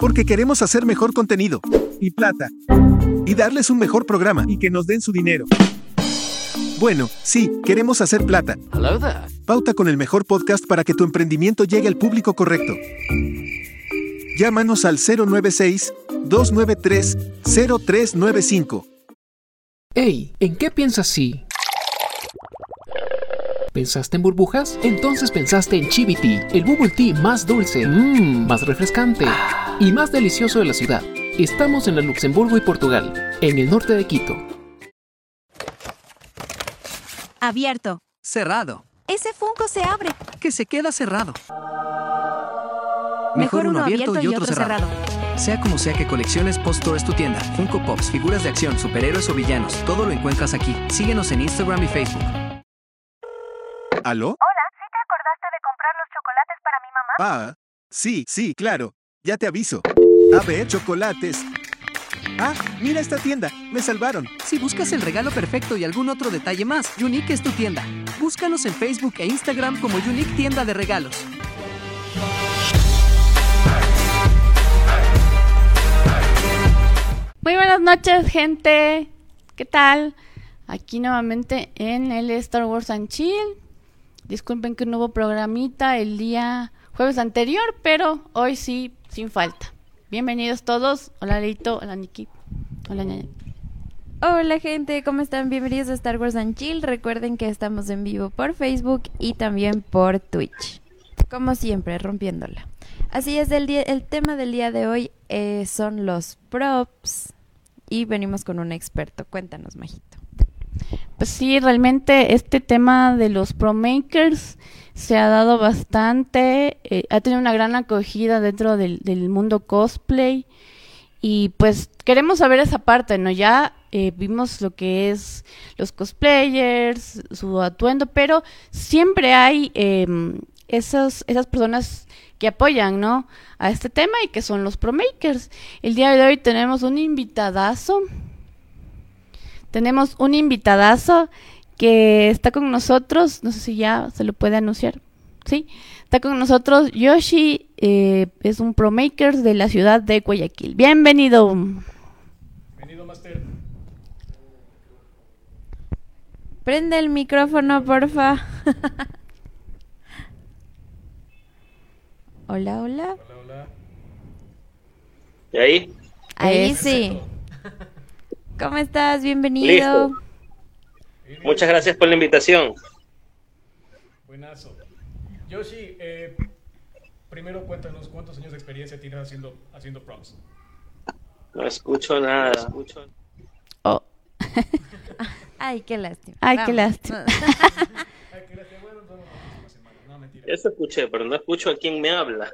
Porque queremos hacer mejor contenido. Y plata. Y darles un mejor programa. Y que nos den su dinero. Bueno, sí, queremos hacer plata. Hello there. Pauta con el mejor podcast para que tu emprendimiento llegue al público correcto. Llámanos al 096-293-0395. Ey, ¿en qué piensas si? ¿Pensaste en burbujas? Entonces pensaste en Chivity, el bubble tea más dulce, mmm, más refrescante y más delicioso de la ciudad. Estamos en el Luxemburgo y Portugal, en el norte de Quito. Abierto. Cerrado. Ese Funko se abre. Que se queda cerrado. Mejor uno abierto y otro cerrado. Sea como sea que colecciones, Post es tu tienda. Funko Pops, figuras de acción, superhéroes o villanos, todo lo encuentras aquí. Síguenos en Instagram y Facebook. ¿Aló? Hola, ¿sí te acordaste de comprar los chocolates para mi mamá? Ah, sí, sí, claro. Ya te aviso. A ver, chocolates. Ah, mira esta tienda. Me salvaron. Si buscas el regalo perfecto y algún otro detalle más, Unique es tu tienda. Búscanos en Facebook e Instagram como Unique Tienda de Regalos. Muy buenas noches, gente. ¿Qué tal? Aquí nuevamente en el Star Wars and Chill. Disculpen que no hubo programita el día jueves anterior, pero hoy sí, sin falta. Bienvenidos todos. Hola Leito, hola Niki. Hola Ñaña. Hola gente, ¿cómo están? Bienvenidos a Star Wars and Chill. Recuerden que estamos en vivo por Facebook y también por Twitch. Como siempre, rompiéndola. Así es, el, día, el tema del día de hoy eh, son los props y venimos con un experto. Cuéntanos, Majito. Pues sí, realmente este tema de los pro makers se ha dado bastante, eh, ha tenido una gran acogida dentro del, del, mundo cosplay y pues queremos saber esa parte, ¿no? Ya eh, vimos lo que es los cosplayers, su atuendo, pero siempre hay eh, esas, esas personas que apoyan, ¿no? A este tema y que son los pro makers. El día de hoy tenemos un invitadazo. Tenemos un invitadazo que está con nosotros, no sé si ya se lo puede anunciar, ¿sí? Está con nosotros Yoshi, eh, es un pro maker de la ciudad de Guayaquil. Bienvenido. Bienvenido, Master. Prende el micrófono, porfa. hola, hola. Hola, hola. ¿Y ahí? Ahí sí. ¿Cómo estás? Bienvenido. Listo. Muchas gracias por la invitación. Buenazo. Yoshi, eh, primero cuéntanos cuántos años de experiencia tienes haciendo, haciendo props. No escucho nada. No escucho. Oh. Ay, qué lástima. Ay, qué lástima. Ay, qué lástima. Bueno, no, no, mentira. Eso escuché, pero no escucho a quién me habla.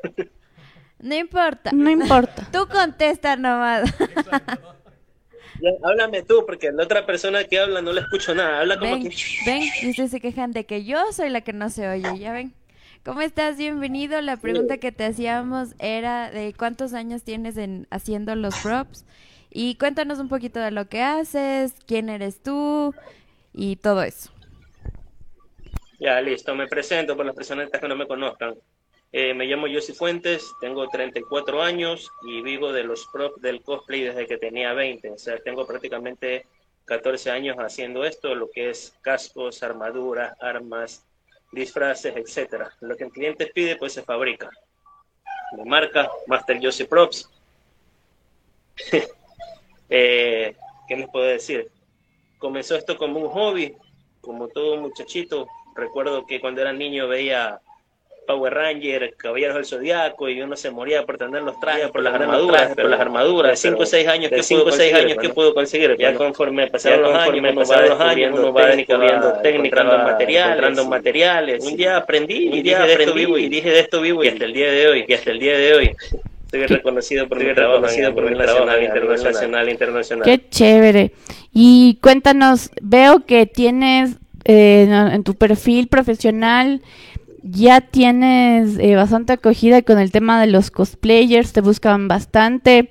No importa. No importa. Tú contesta nomás. Exacto. Ya, háblame tú, porque la otra persona que habla no le escucho nada. Habla como Ven, que... ven, y ustedes se quejan de que yo soy la que no se oye, ya ven. ¿Cómo estás? Bienvenido. La pregunta que te hacíamos era de cuántos años tienes en haciendo los props y cuéntanos un poquito de lo que haces, quién eres tú y todo eso. Ya, listo. Me presento por las personas que no me conozcan. Eh, me llamo Yossi Fuentes, tengo 34 años y vivo de los props del cosplay desde que tenía 20. O sea, tengo prácticamente 14 años haciendo esto, lo que es cascos, armaduras, armas, disfraces, etcétera. Lo que el cliente pide, pues se fabrica. Mi marca, Master Yossi Props. eh, ¿Qué les puedo decir? Comenzó esto como un hobby, como todo muchachito. Recuerdo que cuando era niño veía Power Ranger, Caballeros del Zodiaco, y uno se moría por tener los trajes, por las armaduras, por las armaduras, de 5 o 6 años, de 5 o 6 años que puedo conseguir, ya conforme pasaron los años, uno va los años, uno va descubriendo técnicas, materiales, materiales, un día aprendí, y dije de esto vivo, y dije de esto vivo, y hasta el día de hoy, y hasta el día de hoy, estoy reconocido por mi trabajo, reconocido por mi trabajo internacional, internacional. Qué chévere. Y cuéntanos, veo que tienes eh, en tu perfil profesional ya tienes eh, bastante acogida con el tema de los cosplayers, te buscan bastante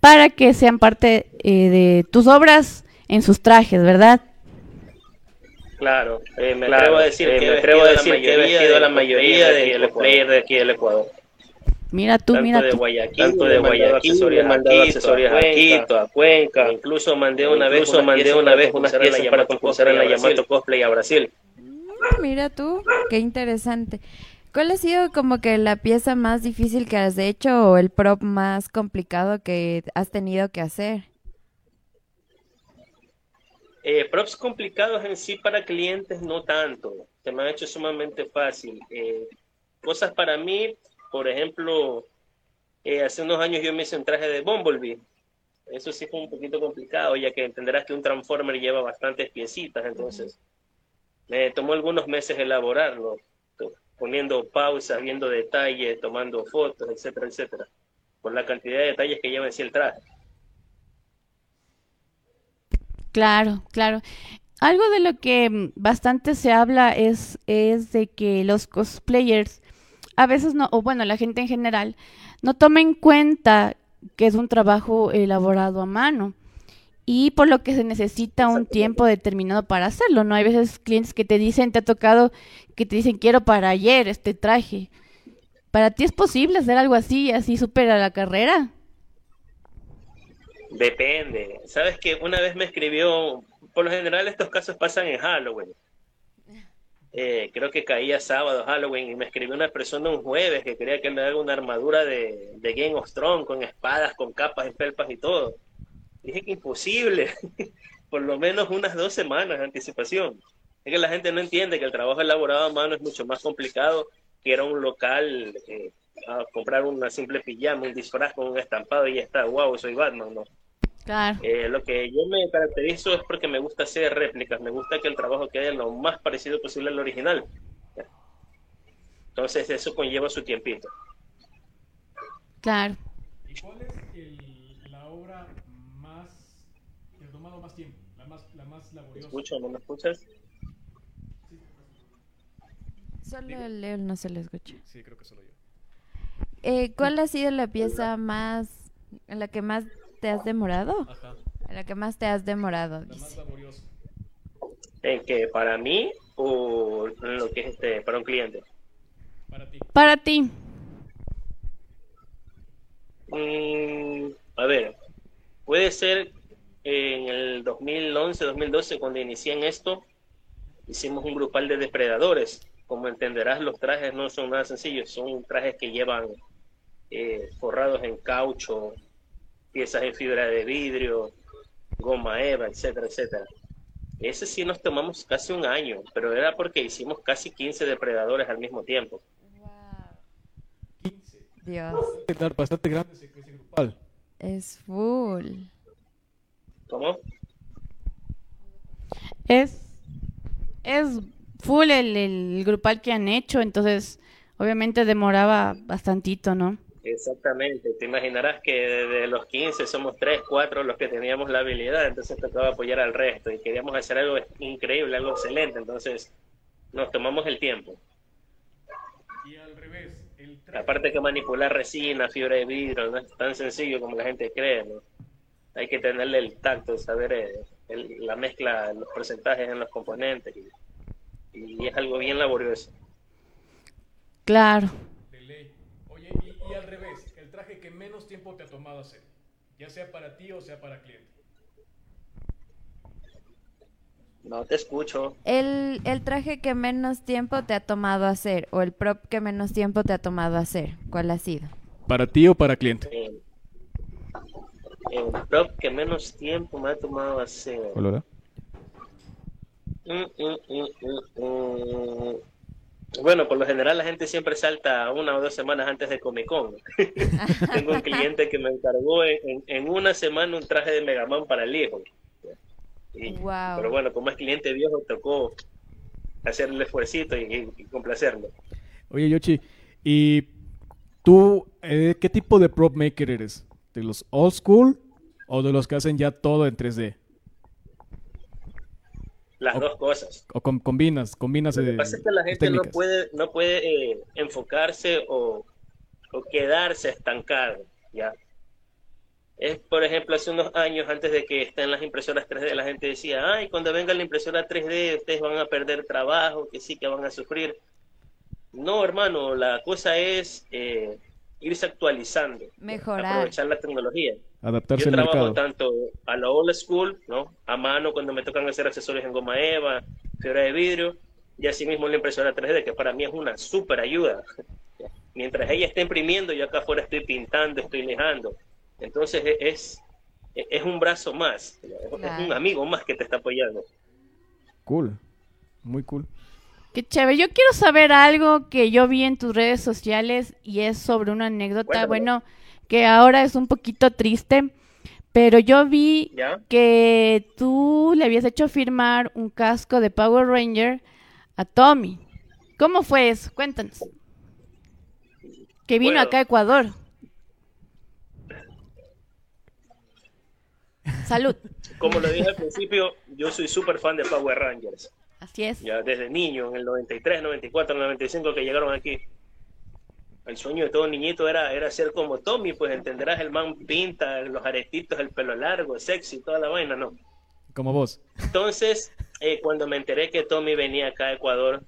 para que sean parte eh, de tus obras en sus trajes, ¿verdad? Claro, eh, me atrevo a decir, que, me atrevo a decir que he vestido a la mayoría de, de cosplayers de aquí del Ecuador. Mira tú, tanto mira de tú. Guayaquil, Tanto de Guayaquil, he mandado accesorios a Quito, a Cuenca, incluso mandé una vez incluso mandé una vez unas piezas para concursar en la Yamato Cosplay a Brasil. Mira tú, qué interesante. ¿Cuál ha sido como que la pieza más difícil que has hecho o el prop más complicado que has tenido que hacer? Eh, props complicados en sí para clientes no tanto, se me ha hecho sumamente fácil. Eh, cosas para mí, por ejemplo, eh, hace unos años yo me hice un traje de Bumblebee. Eso sí fue un poquito complicado, ya que entenderás que un Transformer lleva bastantes piecitas, entonces me tomó algunos meses elaborarlo, poniendo pausas, viendo detalles, tomando fotos, etcétera, etcétera, por la cantidad de detalles que lleva en el traje. Claro, claro. Algo de lo que bastante se habla es, es de que los cosplayers a veces no, o bueno, la gente en general, no toma en cuenta que es un trabajo elaborado a mano y por lo que se necesita un tiempo determinado para hacerlo, ¿no? Hay veces clientes que te dicen, te ha tocado que te dicen, quiero para ayer este traje. ¿Para ti es posible hacer algo así, así supera la carrera? Depende. Sabes que una vez me escribió, por lo general estos casos pasan en Halloween. Eh, creo que caía sábado Halloween y me escribió una persona un jueves que quería que me haga una armadura de, de Game of Thrones con espadas, con capas y felpas y todo. Dije que imposible, por lo menos unas dos semanas de anticipación. Es que la gente no entiende que el trabajo elaborado a mano es mucho más complicado que ir a un local eh, a comprar una simple pijama, un disfraz con un estampado y ya está, wow, soy Batman, no. Claro. Eh, lo que yo me caracterizo es porque me gusta hacer réplicas, me gusta que el trabajo quede lo más parecido posible al original. Entonces eso conlleva su tiempito. Claro. ¿Y cuál es el- la obra más que ha tomado más tiempo? La más, la más ¿Me laboriosa. escuchas o no me escuchas? Solo el León no se le escucha. Sí, creo que solo yo. Eh, ¿Cuál ha sido la pieza más, en la que más te has demorado? Ajá, En la que más te has demorado, la más dice. laboriosa. ¿En que para mí o en lo que es este para un cliente? Para ti. Para ti, Mm, a ver, puede ser en el 2011, 2012, cuando inicié en esto, hicimos un grupal de depredadores. Como entenderás, los trajes no son nada sencillos, son trajes que llevan eh, forrados en caucho, piezas en fibra de vidrio, goma eva, etcétera, etcétera. Ese sí nos tomamos casi un año, pero era porque hicimos casi 15 depredadores al mismo tiempo. 15. Dios, bastante grande ese, ese grupal. es full. ¿Cómo? es, es full el, el grupal que han hecho, entonces obviamente demoraba bastantito, ¿no? Exactamente, te imaginarás que de los 15 somos 3, 4 los que teníamos la habilidad, entonces tocaba apoyar al resto y queríamos hacer algo increíble, algo excelente, entonces nos tomamos el tiempo. Y al revés, el. Aparte que manipular resina, fibra de vidrio, no es tan sencillo como la gente cree, ¿no? Hay que tenerle el tacto, saber eh, el- la mezcla, los porcentajes en los componentes y, y es algo bien laborioso. Claro. De ley. Oye, y, y al revés, el traje que menos tiempo te ha tomado hacer. Ya sea para ti o sea para cliente. No te escucho. El, el traje que menos tiempo te ha tomado hacer o el prop que menos tiempo te ha tomado hacer, ¿cuál ha sido? ¿Para ti o para cliente? Eh, el prop que menos tiempo me ha tomado hacer. Hola. Mm, mm, mm, mm, mm. Bueno, por lo general la gente siempre salta una o dos semanas antes de Comic Con. Tengo un cliente que me encargó en, en- en una semana un traje de Mega Man para el hijo. Y- Wow. Pero bueno, como es cliente viejo, tocó hacerle el esfuercito y, y complacerlo. Oye, Yoshi, ¿y tú eh, qué tipo de prop maker eres? ¿De los old school o de los que hacen ya todo en 3D? Las dos cosas. ¿O com- combinas? combinas Lo que eh, pasa es que la gente no puede, no puede eh, enfocarse o, o quedarse estancado, ¿ya? Es, por ejemplo, hace unos años, antes de que estén las impresoras 3D, la gente decía, ay, cuando venga la impresora 3D, ustedes van a perder trabajo, que sí, que van a sufrir. No, hermano, la cosa es eh, irse actualizando, Mejorar. aprovechar la tecnología. Adaptarse Yo al trabajo mercado. tanto a la old school, ¿no? A mano cuando me tocan hacer accesorios en goma eva, fibra de vidrio, y asimismo la impresora 3D, que para mí es una súper ayuda. Mientras ella está imprimiendo, yo acá afuera estoy pintando, estoy lijando. Entonces e- es, es un brazo más, es Claro. un amigo más que te está apoyando. Cool. Muy cool. Qué chévere. Yo quiero saber algo que yo vi en tus redes sociales y es sobre una anécdota, bueno, que ahora es un poquito triste, pero yo vi ¿Ya? que tú le habías hecho firmar un casco de Power Ranger a Tommy. ¿Cómo fue eso? Cuéntanos. Que vino Bueno. acá a Ecuador. Salud. Como lo dije al principio, yo soy súper fan de Power Rangers. Así es. ya desde niño, en el 93, 94, 95 que llegaron aquí. El sueño de todo niñito era, era ser como Tommy, pues entenderás, el man pinta, los aretitos, el pelo largo, sexy, toda la vaina, ¿no? Como vos. Entonces, eh, cuando me enteré que Tommy venía acá a Ecuador,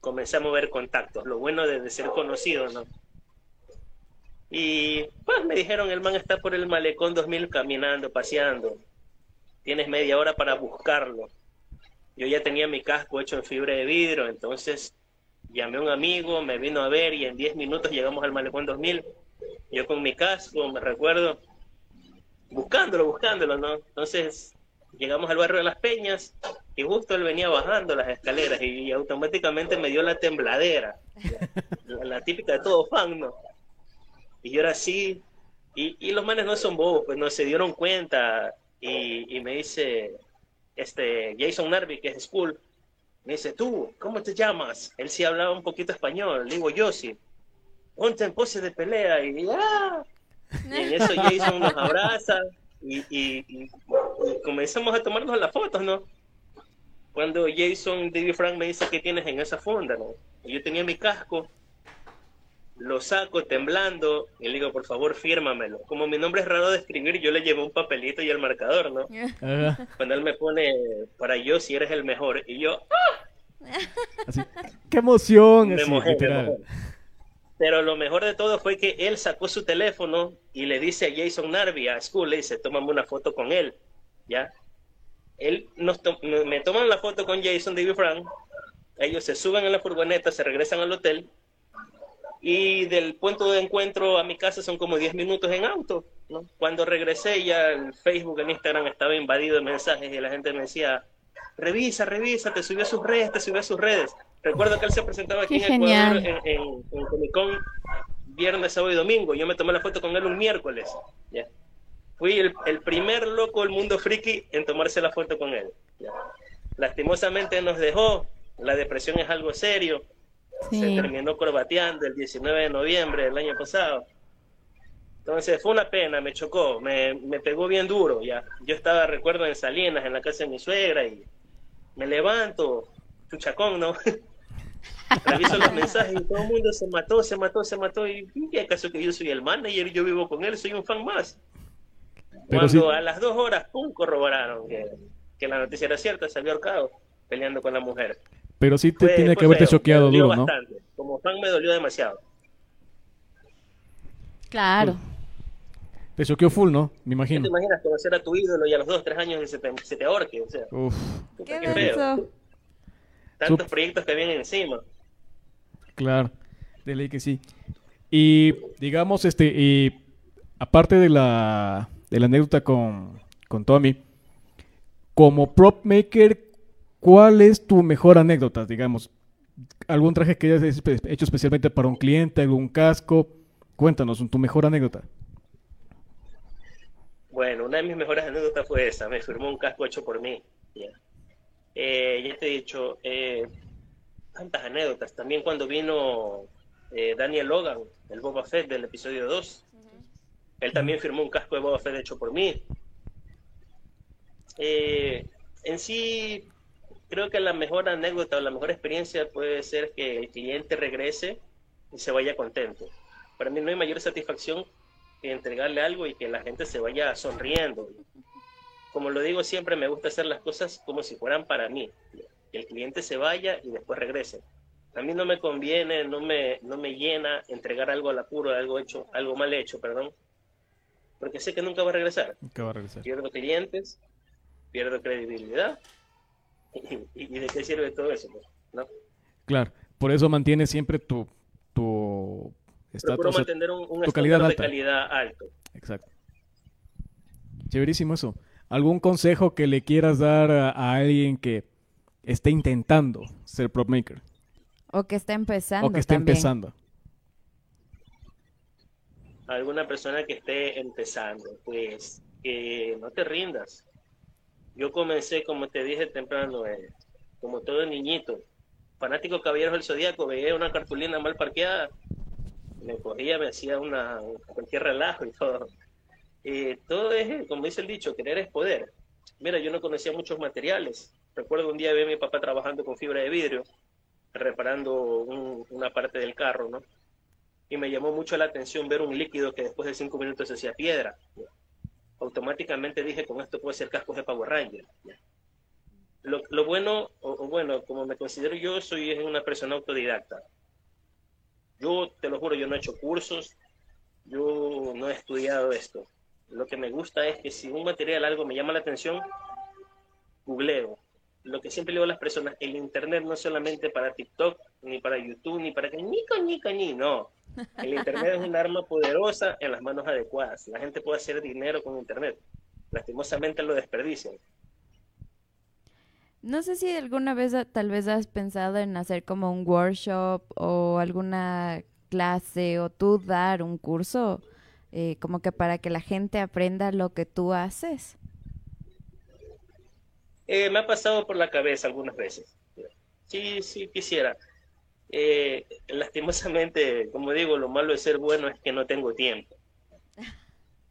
comencé a mover contactos, lo bueno de, de ser conocido, ¿no? Y pues me dijeron, el man está por el malecón 2000 caminando, paseando. Tienes media hora para buscarlo. Yo ya tenía mi casco hecho en fibra de vidrio, entonces llamé a un amigo, me vino a ver y en 10 minutos llegamos al malecón 2000. Yo con mi casco, me recuerdo, buscándolo, buscándolo, ¿no? Entonces llegamos al barrio de las Peñas y justo él venía bajando las escaleras y, automáticamente me dio la tembladera, la, típica de todo fan, ¿no? Y yo era así, y, y los manes no son bobos, pues no se dieron cuenta y, y me dice, este, Jason Narby, que es School, me dice, tú, ¿cómo te llamas? Él sí hablaba un poquito español, le digo, yo sí. Ponte en pose de pelea y, ¡ah! y en eso Jason nos abraza y- y- y comenzamos a tomarnos las fotos, ¿no? Cuando Jason David Frank me dice, ¿qué tienes en esa funda, no? Y yo tenía mi casco, lo saco temblando y le digo, por favor, fírmamelo. Como mi nombre es raro de escribir, yo le llevé un papelito y el marcador, ¿no? Cuando él me pone, para yo, si eres el mejor, y yo, Así. ¡Qué emoción! Me Así, mojé, me. Pero lo mejor de todo fue que él sacó su teléfono y le dice a Jason Narby, a School, le dice, tómame una foto con él, ¿ya? Él nos to- me toman la foto con Jason David Frank, ellos se suben en la furgoneta, se regresan al hotel, y del punto de encuentro a mi casa son como 10 minutos en auto, ¿no? Cuando regresé ya el Facebook, el Instagram estaba invadido de mensajes y la gente me decía, revisa, revisa, te subió a sus redes, te subió a sus redes. Recuerdo que él se presentaba aquí Qué en Ecuador genial. en, en, en Comic Con viernes, sábado y domingo. Yo me tomé la foto con él un miércoles. ¿ya? Fui el, el primer loco del mundo friki en tomarse la foto con él. ¿ya? Lastimosamente nos dejó. La depresión es algo serio. Se Sí. terminó corbateando el 19 de noviembre del año pasado. Entonces fue una pena, me chocó, me, me pegó bien duro. ya Yo estaba, recuerdo, en Salinas, en la casa de mi suegra, y me levanto, chuchacón, ¿no? Reviso los mensajes y todo el mundo se mató, se mató, se mató. ¿Y qué acaso que yo soy el manager yo vivo con él? Soy un fan más. Pero Cuando sí- a las dos horas, pum, corroboraron que, que la noticia era cierta, se había ahorcado peleando con la mujer. Pero sí te Fue- tiene fue que haberte feo, choqueado me dolió duro, ¿no? bastante. Como fan me dolió demasiado. Claro. Te choqueó full, ¿no? Me ¿Qué imagino. te imaginas conocer a tu ídolo y a los dos, tres años se te, se te ahorque? O sea, Uf, ¡Qué qué feo. Tantos Sup- proyectos que vienen encima. claro. De ley que sí. Y digamos, este, y aparte de la, de la anécdota con, con Tommy, como prop maker, ¿cuál es tu mejor anécdota, digamos? ¿Algún traje que hayas hecho especialmente para un cliente, algún casco? Cuéntanos, tu mejor anécdota. Bueno, una de mis mejores anécdotas fue esa. Me firmó un casco hecho por mí. Ya, Eh, ya te he dicho, eh, tantas anécdotas. También cuando vino eh, Daniel Logan, el Boba Fett del episodio 2. Él también firmó un casco de Boba Fett hecho por mí. Eh, en sí, creo que la mejor anécdota o la mejor experiencia puede ser que el cliente regrese y se vaya contento. Para mí no hay mayor satisfacción que entregarle algo y que la gente se vaya sonriendo. Como lo digo siempre, me gusta hacer las cosas como si fueran para mí. Que el cliente se vaya y después regrese. A mí no me conviene, no me, no me llena entregar algo al apuro, algo hecho, algo mal hecho, perdón, porque sé que nunca va a regresar. Nunca va a regresar. Pierdo clientes, pierdo credibilidad, y, de qué sirve todo eso, pues, ¿no? Claro, por eso mantiene siempre tu, tu estatus, mantener un, un calidad de calidad alto. Exacto. Chéverísimo eso. ¿Algún consejo que le quieras dar a, alguien que esté intentando ser prop maker? O que esté empezando. O que esté empezando. Alguna persona que esté empezando, pues que no te rindas. Yo comencé, como te dije temprano, eh, como todo niñito, fanático Caballeros del Zodíaco, veía una cartulina mal parqueada, me cogía, me hacía una cualquier relajo y todo. Eh, todo es, como dice el dicho, querer es poder. Mira, yo no conocía muchos materiales. Recuerdo un día ver a mi papá trabajando con fibra de vidrio, reparando una parte del carro, ¿no? Y me llamó mucho la atención ver un líquido que después de cinco minutos se hacía piedra. Automáticamente dije, con esto puede ser cascos de Power Ranger. Lo, bueno, o, bueno, como me considero yo, soy una persona autodidacta. Yo, te lo juro, yo no he hecho cursos, yo no he estudiado esto. Lo que me gusta es que si un material, algo me llama la atención, googleo. Lo que siempre le digo a las personas, el Internet no es solamente para TikTok, ni para YouTube, ni para que ni ni ni, no. El Internet es un arma poderosa en las manos adecuadas. La gente puede hacer dinero con Internet. Lastimosamente lo desperdician. No sé si alguna vez tal vez has pensado en hacer como un workshop o alguna clase o tú dar un curso eh, como que para que la gente aprenda lo que tú haces? Eh, me ha pasado por la cabeza algunas veces. Sí, sí, quisiera. Eh, lastimosamente, como digo, lo malo de ser bueno es que no tengo tiempo.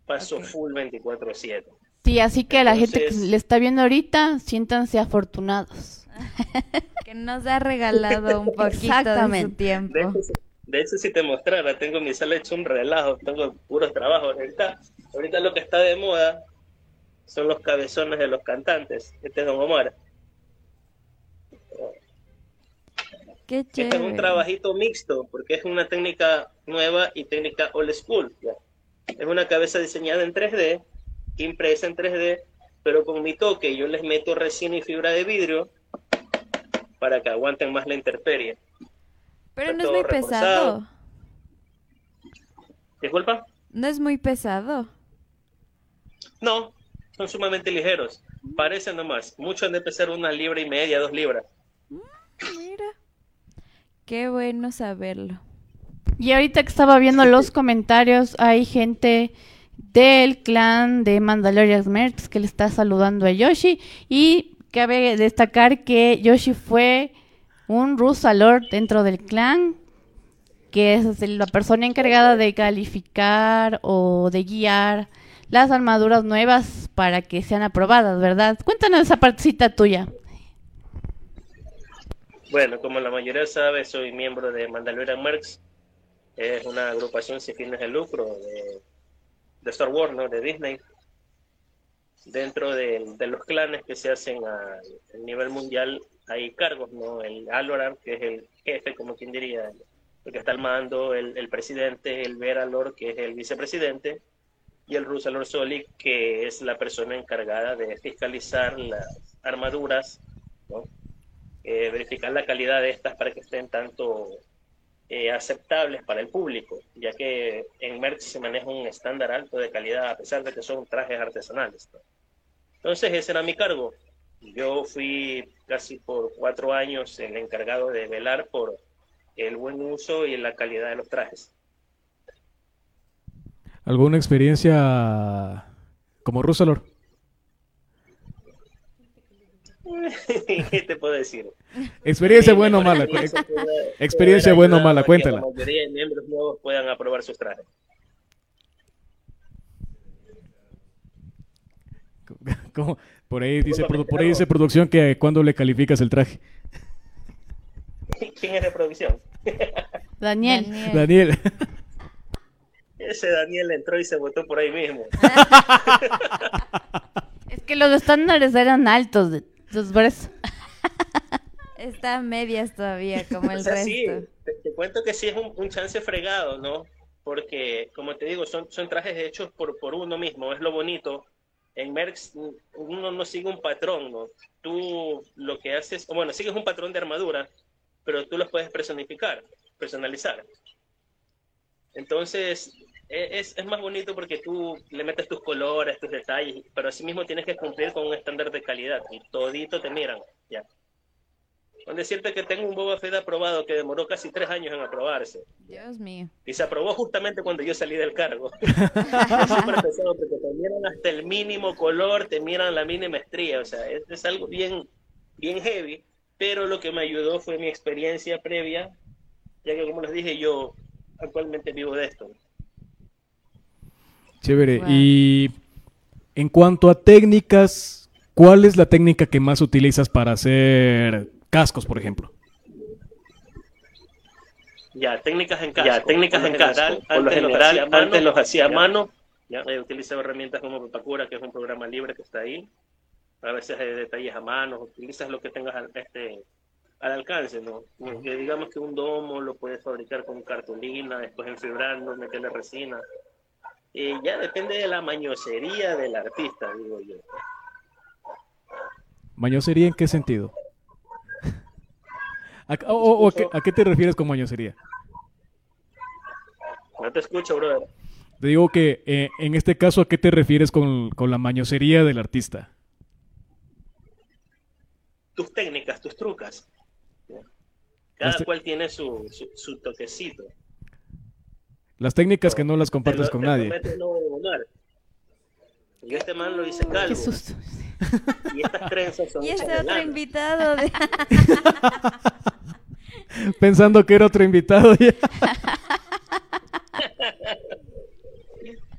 Paso full 24/7. Sí, así que la gente que le está viendo ahorita, siéntanse afortunados. que nos ha regalado un poquito de su tiempo. De hecho, si te mostrara, tengo mi sala hecho un relajo, tengo puros trabajos. Ahorita, ahorita lo que está de moda son los cabezones de los cantantes. Este es Don Omar. Qué Este es un trabajito mixto, porque es una técnica nueva y técnica old school. Es una cabeza diseñada en 3D, impresa en 3D, pero con mi toque yo les meto resina y fibra de vidrio para que aguanten más la intemperie. Pero no es muy pesado. ¿Disculpa? No es muy pesado. No, son sumamente ligeros. Parecen nomás. Muchos han de pesar una libra y media, dos libras. Mm, mira. Qué bueno saberlo. Y ahorita que estaba viendo los comentarios, hay gente del clan de Mandalorian Mercs que le está saludando a Yoshi. Y cabe destacar que Yoshi fue un Rusalor dentro del clan, que es la persona encargada de calificar o de guiar las armaduras nuevas para que sean aprobadas, ¿verdad? Cuéntanos esa partecita tuya. Bueno, como la mayoría sabe, soy miembro de Mandalorian Mercs. Es una agrupación sin fines de lucro de, Star Wars, ¿no? De Disney. Dentro de, los clanes que se hacen a, nivel mundial hay cargos, ¿no? El Aloran, que es el jefe, como quien diría, el que está al mando, el, presidente, el Veralor, que es el vicepresidente, y el Rusalor Solik, que es la persona encargada de fiscalizar las armaduras, ¿no? Eh, verificar la calidad de estas para que estén tanto eh, aceptables para el público, ya que en Merck se maneja un estándar alto de calidad, a pesar de que son trajes artesanales. Entonces, ese era mi cargo, yo fui casi por cuatro años el encargado de velar por el buen uso y la calidad de los trajes. ¿Alguna experiencia como Rusalor? ¿Qué te puedo decir? Experiencia buena o mala. Experiencia buena o mala, cuéntala. Que la mayoría de miembros nuevos puedan aprobar sus trajes. ¿Cómo? Por ahí dice, por ahí dice producción que cuando le calificas el traje. ¿Quién es de producción? Daniel. Daniel. Ese Daniel entró y se votó por ahí mismo. es que los estándares eran altos, de, por Está a medias todavía, como el O sea, resto. sí, te, te cuento que sí es un, un chance fregado, ¿no? Porque, como te digo, son, son trajes hechos por, por uno mismo, es lo bonito. En Merckx uno no sigue un patrón, ¿no? Tú lo que haces, o bueno, sigues un patrón de armadura, pero tú los puedes personificar, personalizar. Entonces, es, es más bonito porque tú le metes tus colores, tus detalles, pero asimismo tienes que cumplir con un estándar de calidad y todito te miran, ya. Con decirte que tengo un Boba Fett aprobado que demoró casi tres años en aprobarse. Dios mío. Y se aprobó justamente cuando yo salí del cargo. es súper pesado porque te miran hasta el mínimo color, te miran la mínima estría. O sea, es, es algo bien, bien heavy. Pero lo que me ayudó fue mi experiencia previa, ya que como les dije, yo actualmente vivo de esto. Chévere. Wow. Y en cuanto a técnicas, ¿cuál es la técnica que más utilizas para hacer cascos, por ejemplo? Ya, técnicas en casco. Ya, técnicas en casco. Por lo general, antes los hacía a mano. Ya, he utilizado herramientas como Papakura, que es un programa libre que está ahí. A veces hay detalles a mano, utilizas lo que tengas al, este, al alcance, ¿no? Digamos que un domo lo puedes fabricar con cartulina, después enfibrando, meterle resina. Y ya depende de la mañosería del artista, digo yo. ¿Mañosería en qué sentido? ¿A, o- o- o a qué, a qué te refieres con mañosería? No te escucho, brother. Te digo que eh, en este caso, ¿a qué te refieres con, con la mañosería del artista? Tus técnicas, tus trucas. ¿ya? Cada Este- cual tiene su, su, su toquecito. Las técnicas que no las Te compartes lo- con te nadie. no voy a volar. Y este man lo hice calvo. Qué susto. Y estas trenzas son Y este otro lana. invitado de... Pensando que era otro invitado ya.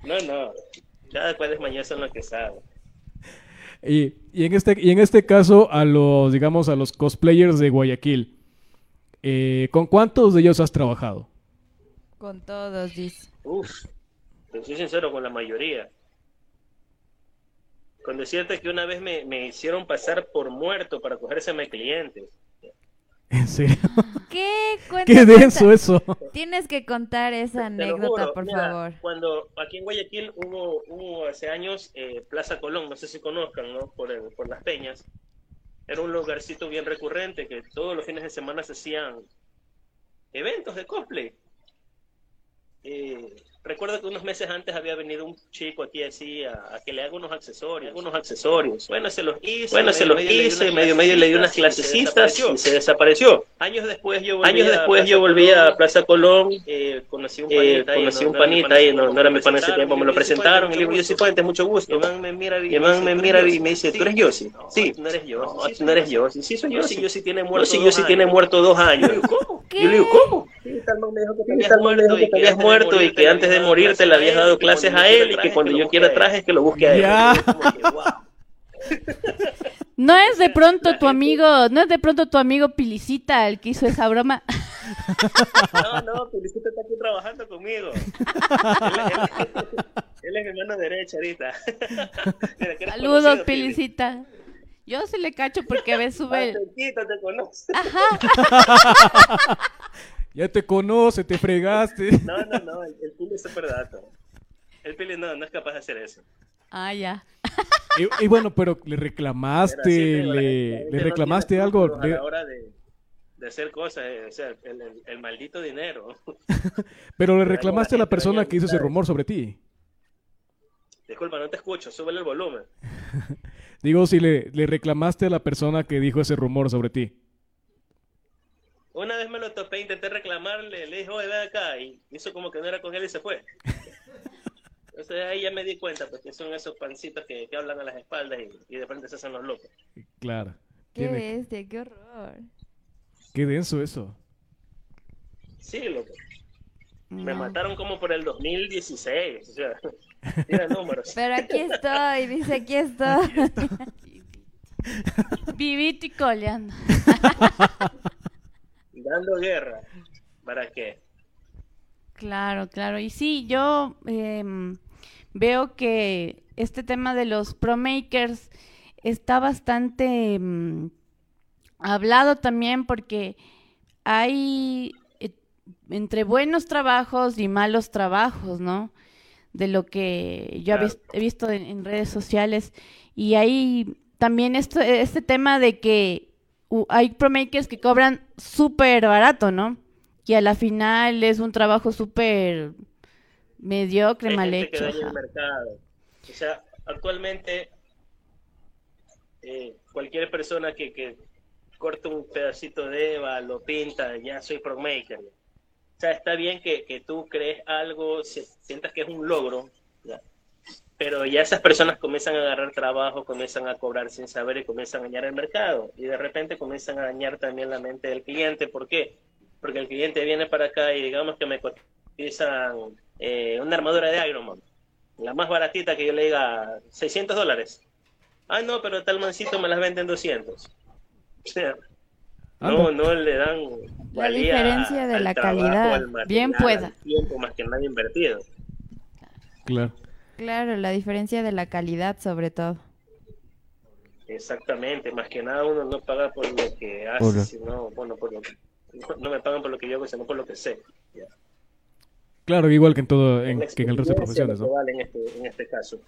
No, no. Cada cual es mañoso en lo que sabe. Y, y en este, y en este caso, a los, digamos, a los cosplayers de Guayaquil, eh, ¿con cuántos de ellos has trabajado? Con todos, dice. Uf, te soy sincero con la mayoría. Con decirte que una vez me, me hicieron pasar por muerto para cogérseme clientes. ¿En serio? ¿Qué? Cuenta, ¡Qué denso eso! Tienes que contar esa anécdota, juro, por mira, favor. Cuando aquí en Guayaquil hubo, hubo hace años eh, Plaza Colón, no sé si conozcan, ¿no? Por, el- por las peñas. Era un lugarcito bien recurrente que todos los fines de semana se hacían eventos de cosplay. Eh, recuerdo que unos meses antes había venido un chico aquí así a, a que le haga unos accesorios, algunos accesorios. Bueno, se los hice, bueno, se los hice, medio medio le di unas clasecitas y se desapareció. Años después yo volví, Años a después Plaza yo volví a Colón, Plaza Colón, eh, conocí un eh, panita, ahí, conocí no- un no era mi panita ahí, no, no era mi pan ese tiempo, me lo presentaron y le digo, yo soy Puente, mucho gusto. Y el man me mira y man me mira y me dice, ¿tú eres Yossi? Sí. no eres yo. No, tú no eres yo. Sí, soy yo. Sí, yo sí tiene muerto sí, dos yo sí tiene años. muerto dos años. Yo le digo, ¿cómo? Yo le digo, ¿cómo? Sí, tal man me dijo que te habías muerto y que te antes de morirte le habías dado clases a él y que cuando yo quiera trajes que lo busque a él. Ya. No es de pronto tu amigo, no es de pronto tu amigo Pilicita el que hizo esa broma. No, no, Felicito está aquí trabajando conmigo. Él, él- él es mi mano derecha ahorita. Mira, Saludos, conocido, Pili. Pilicita. Yo se le cacho porque a veces sube. Bastantito te conoce. Ya te conoce, te fregaste. No, no, no, el, el Súper dato. El Pili no, no es capaz de hacer eso. Ah, ya. Y, y bueno, pero le Pero reclamaste, la le, le no reclamaste tiene algo. A la hora de, de hacer cosas, eh, o sea, el, el- el maldito dinero. pero le Pero reclamaste a la persona que hizo ese rumor sobre ti. Disculpa, no te escucho, súbele el volumen. Digo, si le, le reclamaste a la persona que dijo ese rumor sobre ti. Una vez me lo topé, intenté reclamarle, le dije, oye, ven acá, y hizo como que no era con él y se fue. Entonces ahí ya me di cuenta, pues que son esos pancitos que, que hablan a las espaldas y, y de frente se hacen los locos. Claro. Qué bestia, qué horror. Qué denso eso. Sí, loco. Me mataron como por el 2016, o sea, tira números. Pero aquí estoy, dice, aquí estoy. Vivito y coleando. Dando guerra. ¿Para qué? Claro, claro. Y sí, yo em, veo que este tema de los pro makers está bastante em, hablado también porque hay eh, entre buenos trabajos y malos trabajos, ¿no? De lo que yo he Claro. vis- he visto en, en redes sociales. Y hay también esto, este tema de que hay promakers que cobran súper barato, ¿no? Y a la final es un trabajo súper mediocre, Hay mal gente que hecho. daña el mercado. O sea, actualmente eh, cualquier persona que, que corta un pedacito de Eva, lo pinta, ya soy pro maker. O sea, está bien que, que tú crees algo, si- sientas que es un logro, ya. Pero ya esas personas comienzan a agarrar trabajo, comienzan a cobrar sin saber y comienzan a dañar el mercado. Y de repente comienzan a dañar también la mente del cliente. ¿Por qué? Porque el cliente viene para acá y digamos que me cotizan eh, una armadura de Iron Man, la más baratita que yo le diga 600 dólares. Ah, no, pero tal mancito me las venden 200. O sea, no, Anda. no le dan La diferencia de al la trabajo, calidad. material, Bien pueda. al tiempo más que nada invertido. Claro. Claro, la diferencia de la calidad sobre todo. Exactamente, más que nada uno no paga por lo que hace, Hola. sino, bueno, por lo que, no, no me pagan por lo que yo hago, sino por lo que sé. Ya. Claro, igual que en todo, en, que en el resto de profesiones, ¿no? vale en este, en este caso.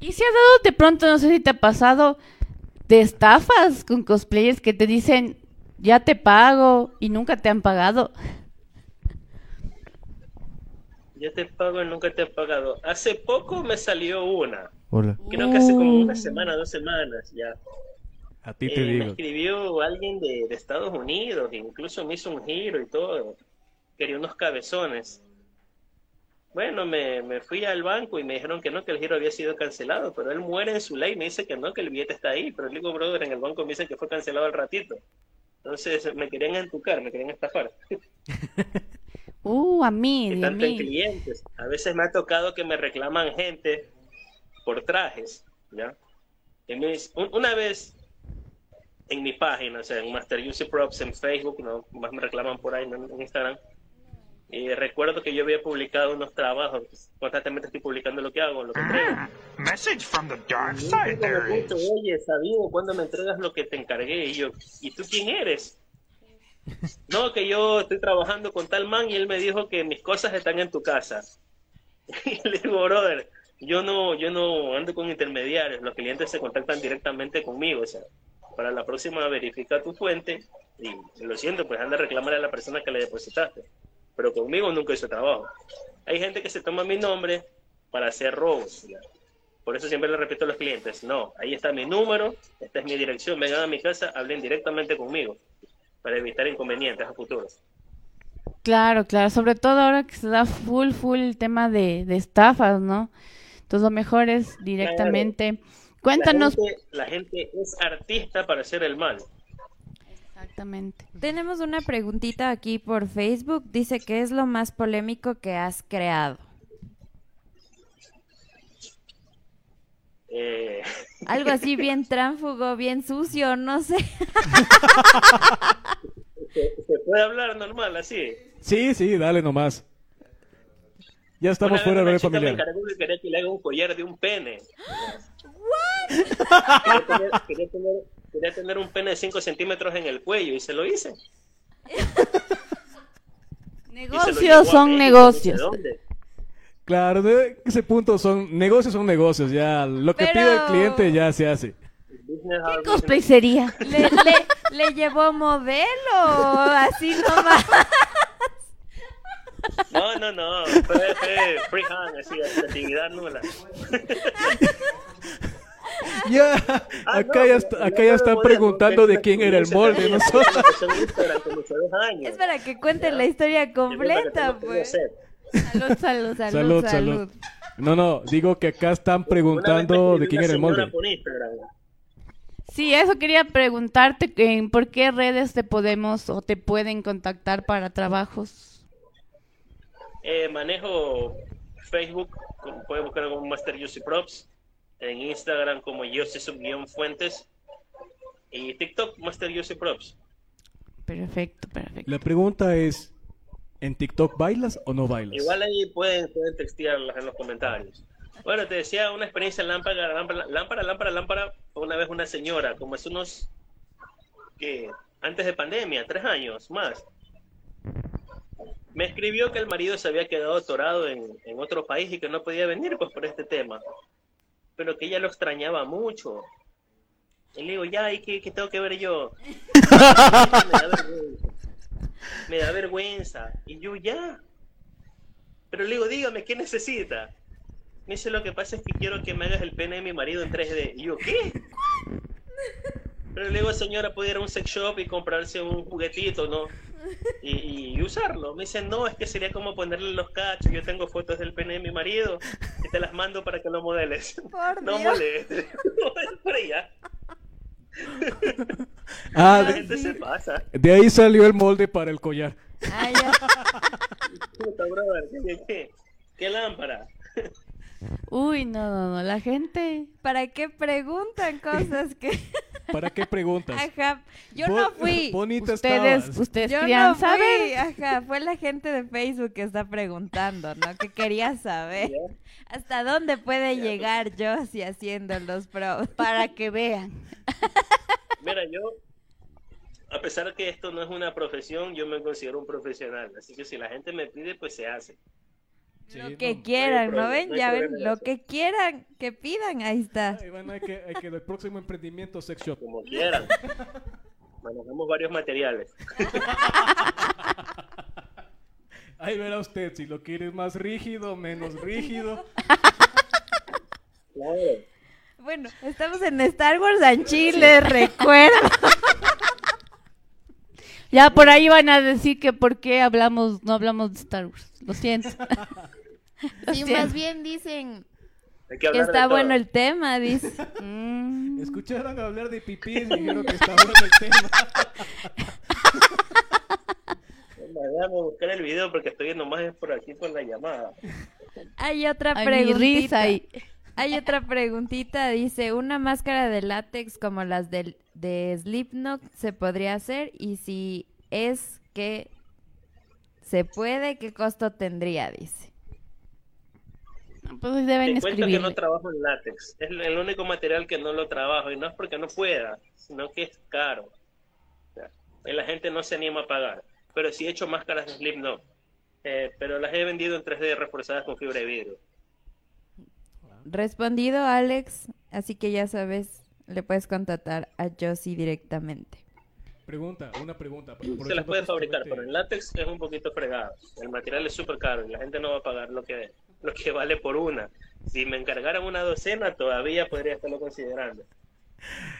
Y se ha dado de pronto, no sé si te ha pasado, de estafas con cosplayers que te dicen, ya te pago y nunca te han pagado. Yo te pago y nunca te he pagado. Hace poco me salió una, Hola. creo que hace como una Uh. semana, dos semanas ya. A ti te Eh, me digo. escribió alguien de, de Estados Unidos, incluso me hizo un giro y todo. Quería unos cabezones. Bueno, me, me fui al banco y me dijeron que no, que el giro había sido cancelado, pero él muere en su ley y me dice que no, que el billete está ahí, pero le digo, brother, en el banco me dicen que fue cancelado al ratito. Entonces me querían entucar, me querían estafar. Uh, a mí, a tanto en clientes. A veces me ha tocado que me reclaman gente por trajes, ¿ya? Y me dice- un- una vez en mi página, o sea, en Master Use Props en Facebook, no más me reclaman por ahí ¿no? en Instagram. Y recuerdo que yo había publicado unos trabajos, constantemente estoy publicando lo que hago, lo que entrego. Message from the dark side there. Oye, Sabino, ¿cuándo me entregas lo que te encargué? Y yo, ¿y tú quién eres? No, que yo estoy trabajando con tal man y él me dijo que mis cosas están en tu casa. Y le digo, brother, yo no, yo no ando con intermediarios, los clientes se contactan directamente conmigo, o sea, para la próxima verifica tu fuente y lo siento, pues anda a reclamar a la persona que le depositaste. Pero conmigo nunca hizo trabajo. Hay gente que se toma mi nombre para hacer robos. Por eso siempre le repito a los clientes, no, ahí está mi número, esta es mi dirección, vengan a mi casa, hablen directamente conmigo para evitar inconvenientes a futuro. Claro, claro, sobre todo ahora que se da full, full el tema de, de estafas, ¿no? Entonces lo mejor es directamente. Cuéntanos. La gente, la gente es artista para hacer el mal. Exactamente. Tenemos una preguntita aquí por Facebook. Dice, ¿qué es lo más polémico que has creado? Eh, Algo así bien tránfugo, bien sucio, no sé. ¿se, se puede hablar normal así? Sí, sí, dale nomás. Ya estamos fuera de horario chica me familiar. encargó que quería que le haga un collar de un pene. Quería tener, quería, tener, quería tener un pene de 5 centímetros en el cuello y se lo hice. Lo Negocios a son negocios. dónde. Claro, de ese punto son negocios son negocios, ya lo que Pero- pide el cliente ya se hace. ¿Qué cosplay sería? Le, le- le llevó modelo, así nomás. No, no, no. Fue, fue freehand, así, actividad nula. Ya, Ah, acá no, ya, pero está- acá no ya están preguntando de quién era el molde. años. Es para que cuenten la historia completa, pues. Salud, salud, salud, Salud, salud. No, no, digo que acá están preguntando de quién era el molde. Por Instagram. Sí, eso quería preguntarte, en ¿por qué redes te podemos o te pueden contactar para trabajos? Eh, manejo Facebook, como pueden buscar como Master Yossi Props, en Instagram como Yossi Fuentes y TikTok Master Yossi Props. Perfecto, perfecto. La pregunta es, ¿en TikTok bailas o no bailas? Igual ahí pueden, pueden textearlas en los comentarios. Bueno, te decía una experiencia lámpara, lámpara, lámpara, lámpara, lámpara. Una vez una señora, como hace unos que antes de pandemia, tres años más. Me escribió que el marido se había quedado atorado en, en otro país y que no podía venir pues por este tema, pero que ella lo extrañaba mucho. Y le digo, ya, ¿y qué, tengo que ver yo? me da. Me da vergüenza. Y yo, ya. Pero le digo, dígame, ¿qué necesita? Me dice, lo que pasa es que quiero que me hagas el pene de mi marido en 3D. Y yo, ¿qué? Pero le digo, señora, puede ir a un sex shop y comprarse un juguetito, ¿no? Y, y usarlo. Me dice, no, es que sería como ponerle los cachos. Yo tengo fotos del pene de mi marido y te las mando para que lo modeles. Por no Dios. molestes. Para allá. Ah, La de, gente se pasa. de ahí salió el molde para el collar. Ah, ya. Puta, brother, ¿qué, qué, qué lámpara? Uy, no, no, no, la gente. ¿Para qué preguntan cosas que... ¿Para qué preguntas? Ajá, yo Bo- no fui. Bonita Ustedes, estabas. ustedes Yo querían no fui, saber. ajá, fue la gente de Facebook que está preguntando, ¿no? Que quería saber hasta dónde puede llegar yo si haciendo los pros. Para que vean. Mira, yo, a pesar que esto no es una profesión, yo me considero un profesional. Así que si la gente me pide, pues se hace. Sí, Lo no. que quieran, ¿no ven? Ya ven, en lo que quieran, que pidan, ahí está. Bueno, hay que, hay que el próximo emprendimiento sex shop. Como quieran. Manejamos varios materiales. Ahí verá usted si lo quiere más rígido, menos rígido. Claro. Bueno, estamos en Star Wars and Chile, recuerdo. Ya por ahí van a decir que por qué hablamos, no hablamos de Star Wars. Lo siento. Lo Sí, siento. más bien dicen Hay que está todo. bueno el tema, dice. Mm. Escucharon hablar de pipí y dijeron que está bueno el tema. Déjame buscar el video porque estoy nomás es por aquí por la llamada. Hay otra Ay, mi preguntita. risa y- Hay otra preguntita, dice, ¿una máscara de látex como las del, de Slipknot se podría hacer? Y si es que se puede, ¿qué costo tendría? Dice. Pues deben Te cuento que no trabajo en látex. Es el único material que no lo trabajo y no es porque no pueda, sino que es caro. O sea, la gente no se anima a pagar. Pero sí he hecho máscaras de Slipknot. Eh, pero las he vendido en 3D reforzadas con fibra de vidrio. Respondido, Alex, así que ya sabes, le puedes contactar a Josie directamente. Pregunta, una pregunta. Se las puede fabricar, pero en látex es un poquito fregado. El material es súper caro y la gente no va a pagar lo que, lo que vale por una. Si me encargaran una docena, todavía podría estarlo considerando.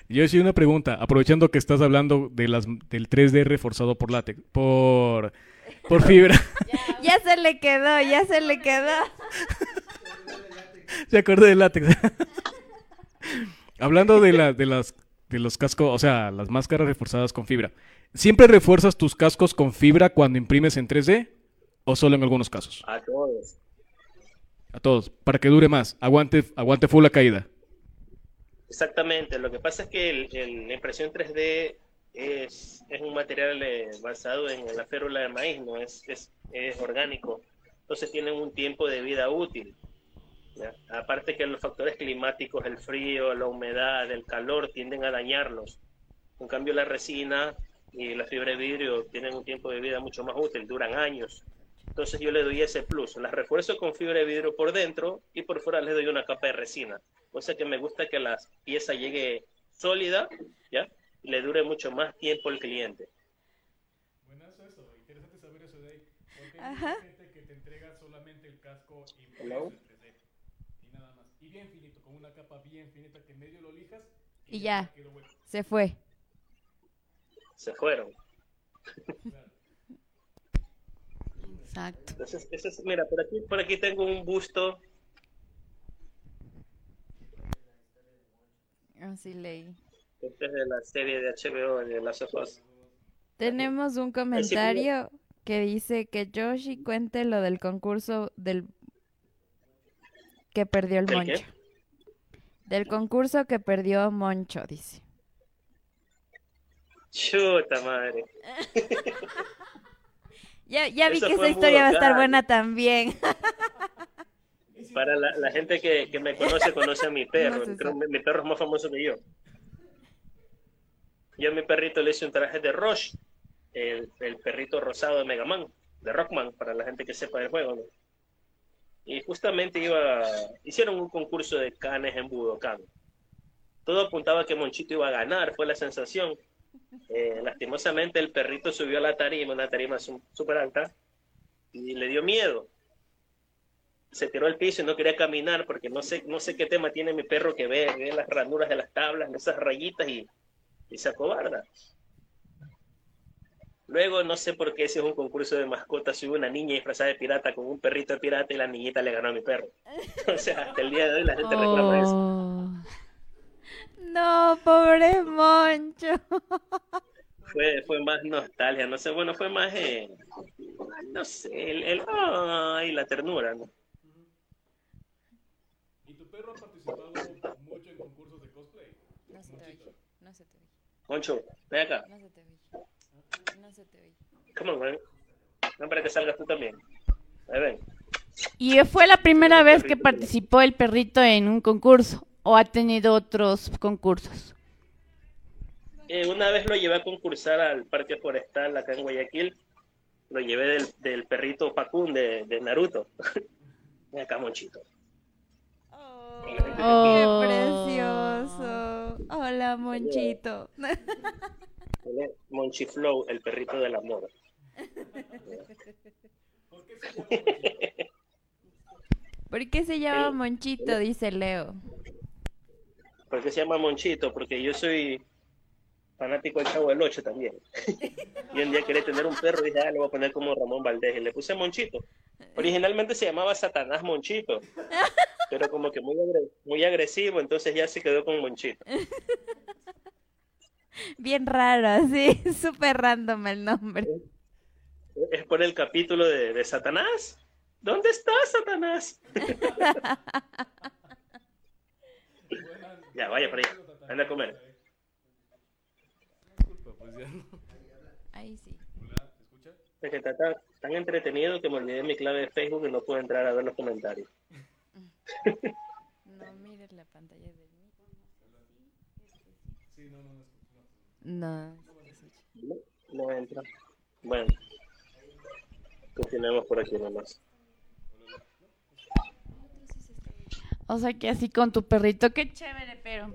Yo sí una pregunta, aprovechando que estás hablando de las del 3D reforzado por látex, por por fibra. Ya se le quedó, ya se le quedó. Se acordé del látex. Hablando de la de las de los cascos, o sea, las máscaras reforzadas con fibra. ¿Siempre refuerzas tus cascos con fibra cuando imprimes en 3D o solo en algunos casos? A todos. A todos, para que dure más, aguante aguante full la caída. Exactamente, lo que pasa es que el- el- la impresión 3D es, es un material eh, basado en la férula de maíz, no es, es, es orgánico, entonces tienen un tiempo de vida útil. ¿Ya? Aparte que los factores climáticos, el frío, la humedad, el calor, tienden a dañarlos. En cambio, la resina y la fibra de vidrio tienen un tiempo de vida mucho más útil, duran años. Entonces yo le doy ese plus, las refuerzo con fibra de vidrio por dentro y por fuera le doy una capa de resina. O sea que me gusta que la pieza llegue sólida, ¿ya? Y le dure mucho más tiempo al cliente. Buenazo eso, interesante saber eso de ahí. Porque hay gente que te entrega solamente el casco Hello. y nada más. Y bien finito, con una capa bien finita que medio lo lijas Y ya, quedó bueno. se fue. Se fueron. Exacto. Entonces, ese es- mira, por aquí, por aquí tengo un busto. Así leí. Este es de la serie de HBO de Us. Tenemos un comentario que dice que Yoshi cuente lo del concurso del que perdió el ¿Del Moncho. qué? Del concurso que perdió Moncho, dice. Chuta madre. Ya, ya vi Eso que esa historia va a estar buena también. Para la, la gente que, que me conoce, conoce a mi perro. No Creo mi, mi perro es más famoso que yo. Yo a mi perrito le hice un traje de Rush, el, el perrito rosado de Mega Man, de Rockman, para la gente que sepa del juego. ¿no? Y justamente iba, hicieron un concurso de canes en Budokan. Todo apuntaba que Monchito iba a ganar, fue la sensación. Eh, lastimosamente el perrito subió a la tarima, una tarima súper alta, y le dio miedo. Se tiró al piso y no quería caminar porque no sé, no sé qué tema tiene mi perro que ve, ve las ranuras de las tablas, esas rayitas y, y se acobarda. Luego, no sé por qué, si es un concurso de mascotas, hubo una niña disfrazada de pirata con un perrito de pirata y la niñita le ganó a mi perro. o sea, hasta el día de hoy la gente reclama eso. Oh. No, pobre Moncho. Fue, fue más nostalgia, no sé, bueno, fue más, eh, no sé, el, el ay, la ternura, ¿no? ¿Y tu perro ha participado mucho en concursos de cosplay? No se te oye, no se te oye, Moncho, ven acá. no se te no se te oye. Come on, man. No, para que salgas tú también. Ahí ven. ¿Y fue la primera vez que participó el perrito en un concurso o ha tenido otros concursos? Eh, una vez lo llevé a concursar al Parque Forestal acá en Guayaquil. Lo llevé del, del perrito Pakun de, de Naruto. Ven acá, Monchito. Qué precioso. Hola, Monchito. Monchiflow, el perrito del amor. ¿Por qué se llama Monchito? Dice Leo. ¿Por qué se llama Monchito? Porque yo soy fanático del Chavo del Ocho también. y un día quería tener un perro y dije, ah, le voy a poner como Ramón Valdés. Y le puse Monchito. Originalmente se llamaba Satanás Monchito. Pero como que muy, agre- muy agresivo, entonces ya se quedó con Monchito. Bien raro, así. Súper random el nombre. Es por el capítulo de, de Satanás. ¿Dónde está Satanás? ya, vaya para allá. Anda a comer. Ahí sí. Es que está tan, tan entretenido que me olvidé mi clave de Facebook y no puedo entrar a ver los comentarios. No mires la pantalla del No. No, no entra. Bueno, continuemos por aquí nomás. O sea que así con tu perrito, qué chévere, pero...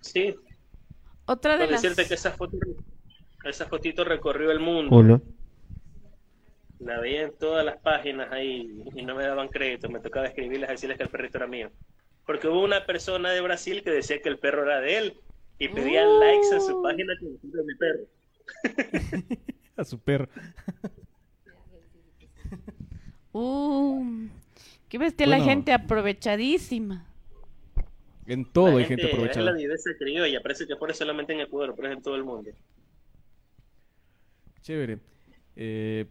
Sí, Otra de las... decirte que esa foto, esa fotito recorrió el mundo. Hola. La veía en todas las páginas ahí y no me daban crédito. Me tocaba escribirles y decirles que el perrito era mío. Porque hubo una persona de Brasil que decía que el perro era de él y pedía Uh. likes en su página con de mi perro. A su perro. Uh, qué bestia la Bueno. gente aprovechadísima. En todo La hay gente Es aprovechada. la viveza criolla. Parece que fuera solamente en Ecuador, pero es en todo el mundo. Chévere. Eh,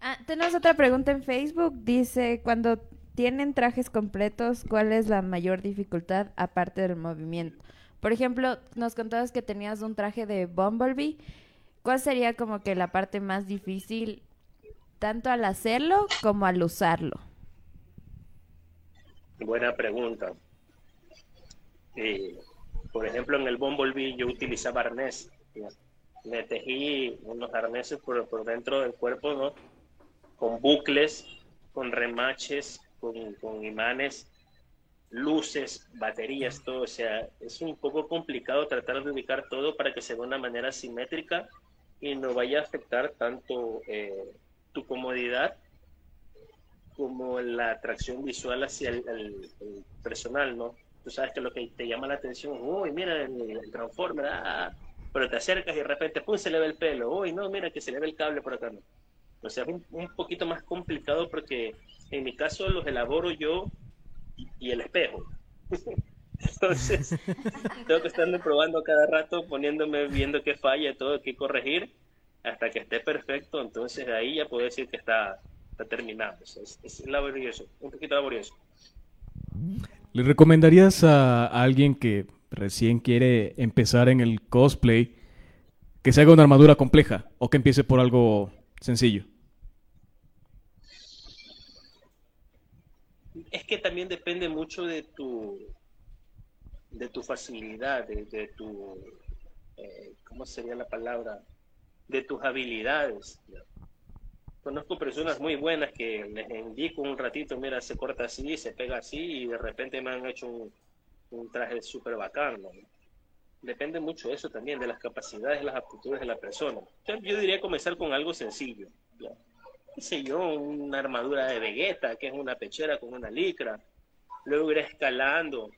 Ah, tenemos otra pregunta en Facebook. Dice, cuando tienen trajes completos, ¿cuál es la mayor dificultad aparte del movimiento? Por ejemplo, nos contabas que tenías un traje de Bumblebee. ¿Cuál sería como que la parte más difícil, tanto al hacerlo como al usarlo? Buena pregunta. Eh, por ejemplo, en el Bumblebee yo utilizaba arnés. Me tejí unos arneses por, por dentro del cuerpo, ¿no? Con bucles, con remaches, con, imanes, luces, baterías, todo. O sea, es un poco complicado tratar de ubicar todo para que se vea de una manera simétrica y no vaya a afectar tanto eh, tu comodidad como la atracción visual hacia el, personal, ¿no? Tú sabes que lo que te llama la atención, uy, mira el, el Transformer, ah", pero te acercas y de repente, pum, se le ve el pelo, uy, no, mira que se le ve el cable por acá, ¿no? O sea, es un, un poquito más complicado porque en mi caso los elaboro yo y, el espejo. Entonces, tengo que estarme probando cada rato, poniéndome, viendo qué falla, todo, qué corregir, hasta que esté perfecto. Entonces, ahí ya puedo decir que está, está terminado. O sea, es, es laborioso, un poquito laborioso. ¿Le recomendarías a, a alguien que recién quiere empezar en el cosplay que se haga una armadura compleja o que empiece por algo sencillo? Es que también depende mucho de tu de tu facilidad, de, tu, eh, ¿cómo sería la palabra? De tus habilidades. Conozco personas muy buenas que les indico un ratito, mira, se corta así, se pega así y de repente me han hecho un, un traje súper bacán. Depende mucho de eso también, de las capacidades las aptitudes de la persona. Yo, diría comenzar con algo sencillo. ¿Qué sé yo? Una armadura de Vegeta, que es una pechera con una licra. Luego ir escalando.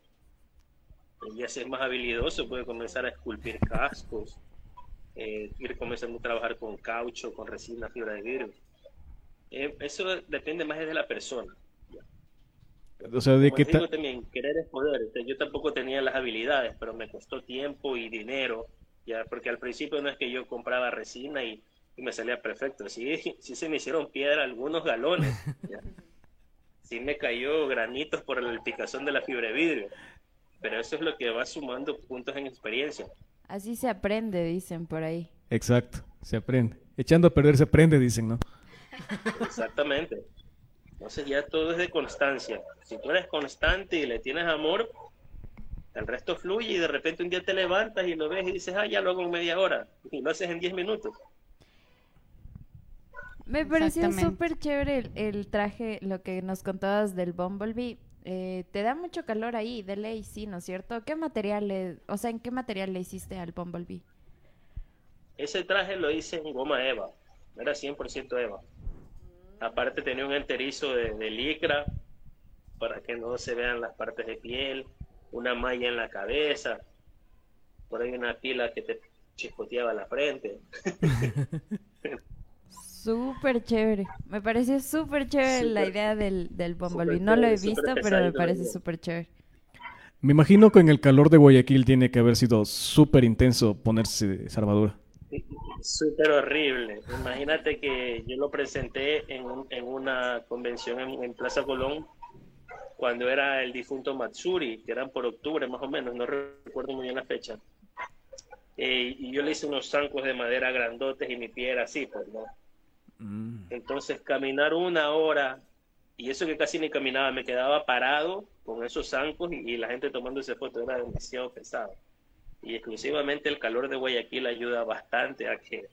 Y ser más habilidoso, puede comenzar a esculpir cascos, eh, ir comenzando a trabajar con caucho, con resina, fibra de vidrio eh, eso depende más de la persona. O sea, de qué también, querer es poder. yo tampoco tenía las habilidades, pero me costó tiempo y dinero, ya porque al principio no es que yo compraba resina y, me salía perfecto. Sí, sí se me hicieron piedra algunos galones. ¿ya? Sí me cayó granitos por el picazón de la fibra de vidrio. Pero eso es lo que va sumando puntos en experiencia. Así se aprende, dicen por ahí. Exacto, se aprende. Echando a perder se aprende, dicen, ¿no? Exactamente. Entonces ya todo es de constancia. Si tú eres constante y le tienes amor, el resto fluye y de repente un día te levantas y lo ves y dices, ah, ya lo hago en media hora. Y lo haces en 10 minutos. Me pareció súper chévere el, traje, lo que nos contabas del Bumblebee. Eh, te da mucho calor ahí, de ley, sí, ¿no es cierto? ¿Qué material, le, o sea, en qué material le hiciste al Bumblebee? Ese traje lo hice en goma Eva, era 100% Eva. Aparte tenía un enterizo de, licra para que no se vean las partes de piel, una malla en la cabeza, por ahí una pila que te chispoteaba la frente. Súper chévere. Me pareció súper chévere la idea del, del Bumblebee. No lo he visto, pero me parece súper chévere. Me imagino que en el calor de Guayaquil tiene que haber sido súper intenso ponerse esa armadura. Súper horrible. Imagínate que yo lo presenté en, en una convención en, Plaza Colón cuando era el difunto Matsuri, que eran por octubre más o menos, no recuerdo muy bien la fecha. Eh, y yo le hice unos zancos de madera grandotes y mi pie era así, pues, ¿no? Mm. Entonces caminar una hora, y eso que casi ni caminaba, me quedaba parado con esos zancos y, y la gente tomando esa foto era demasiado pesado y exclusivamente el calor de Guayaquil ayuda bastante a que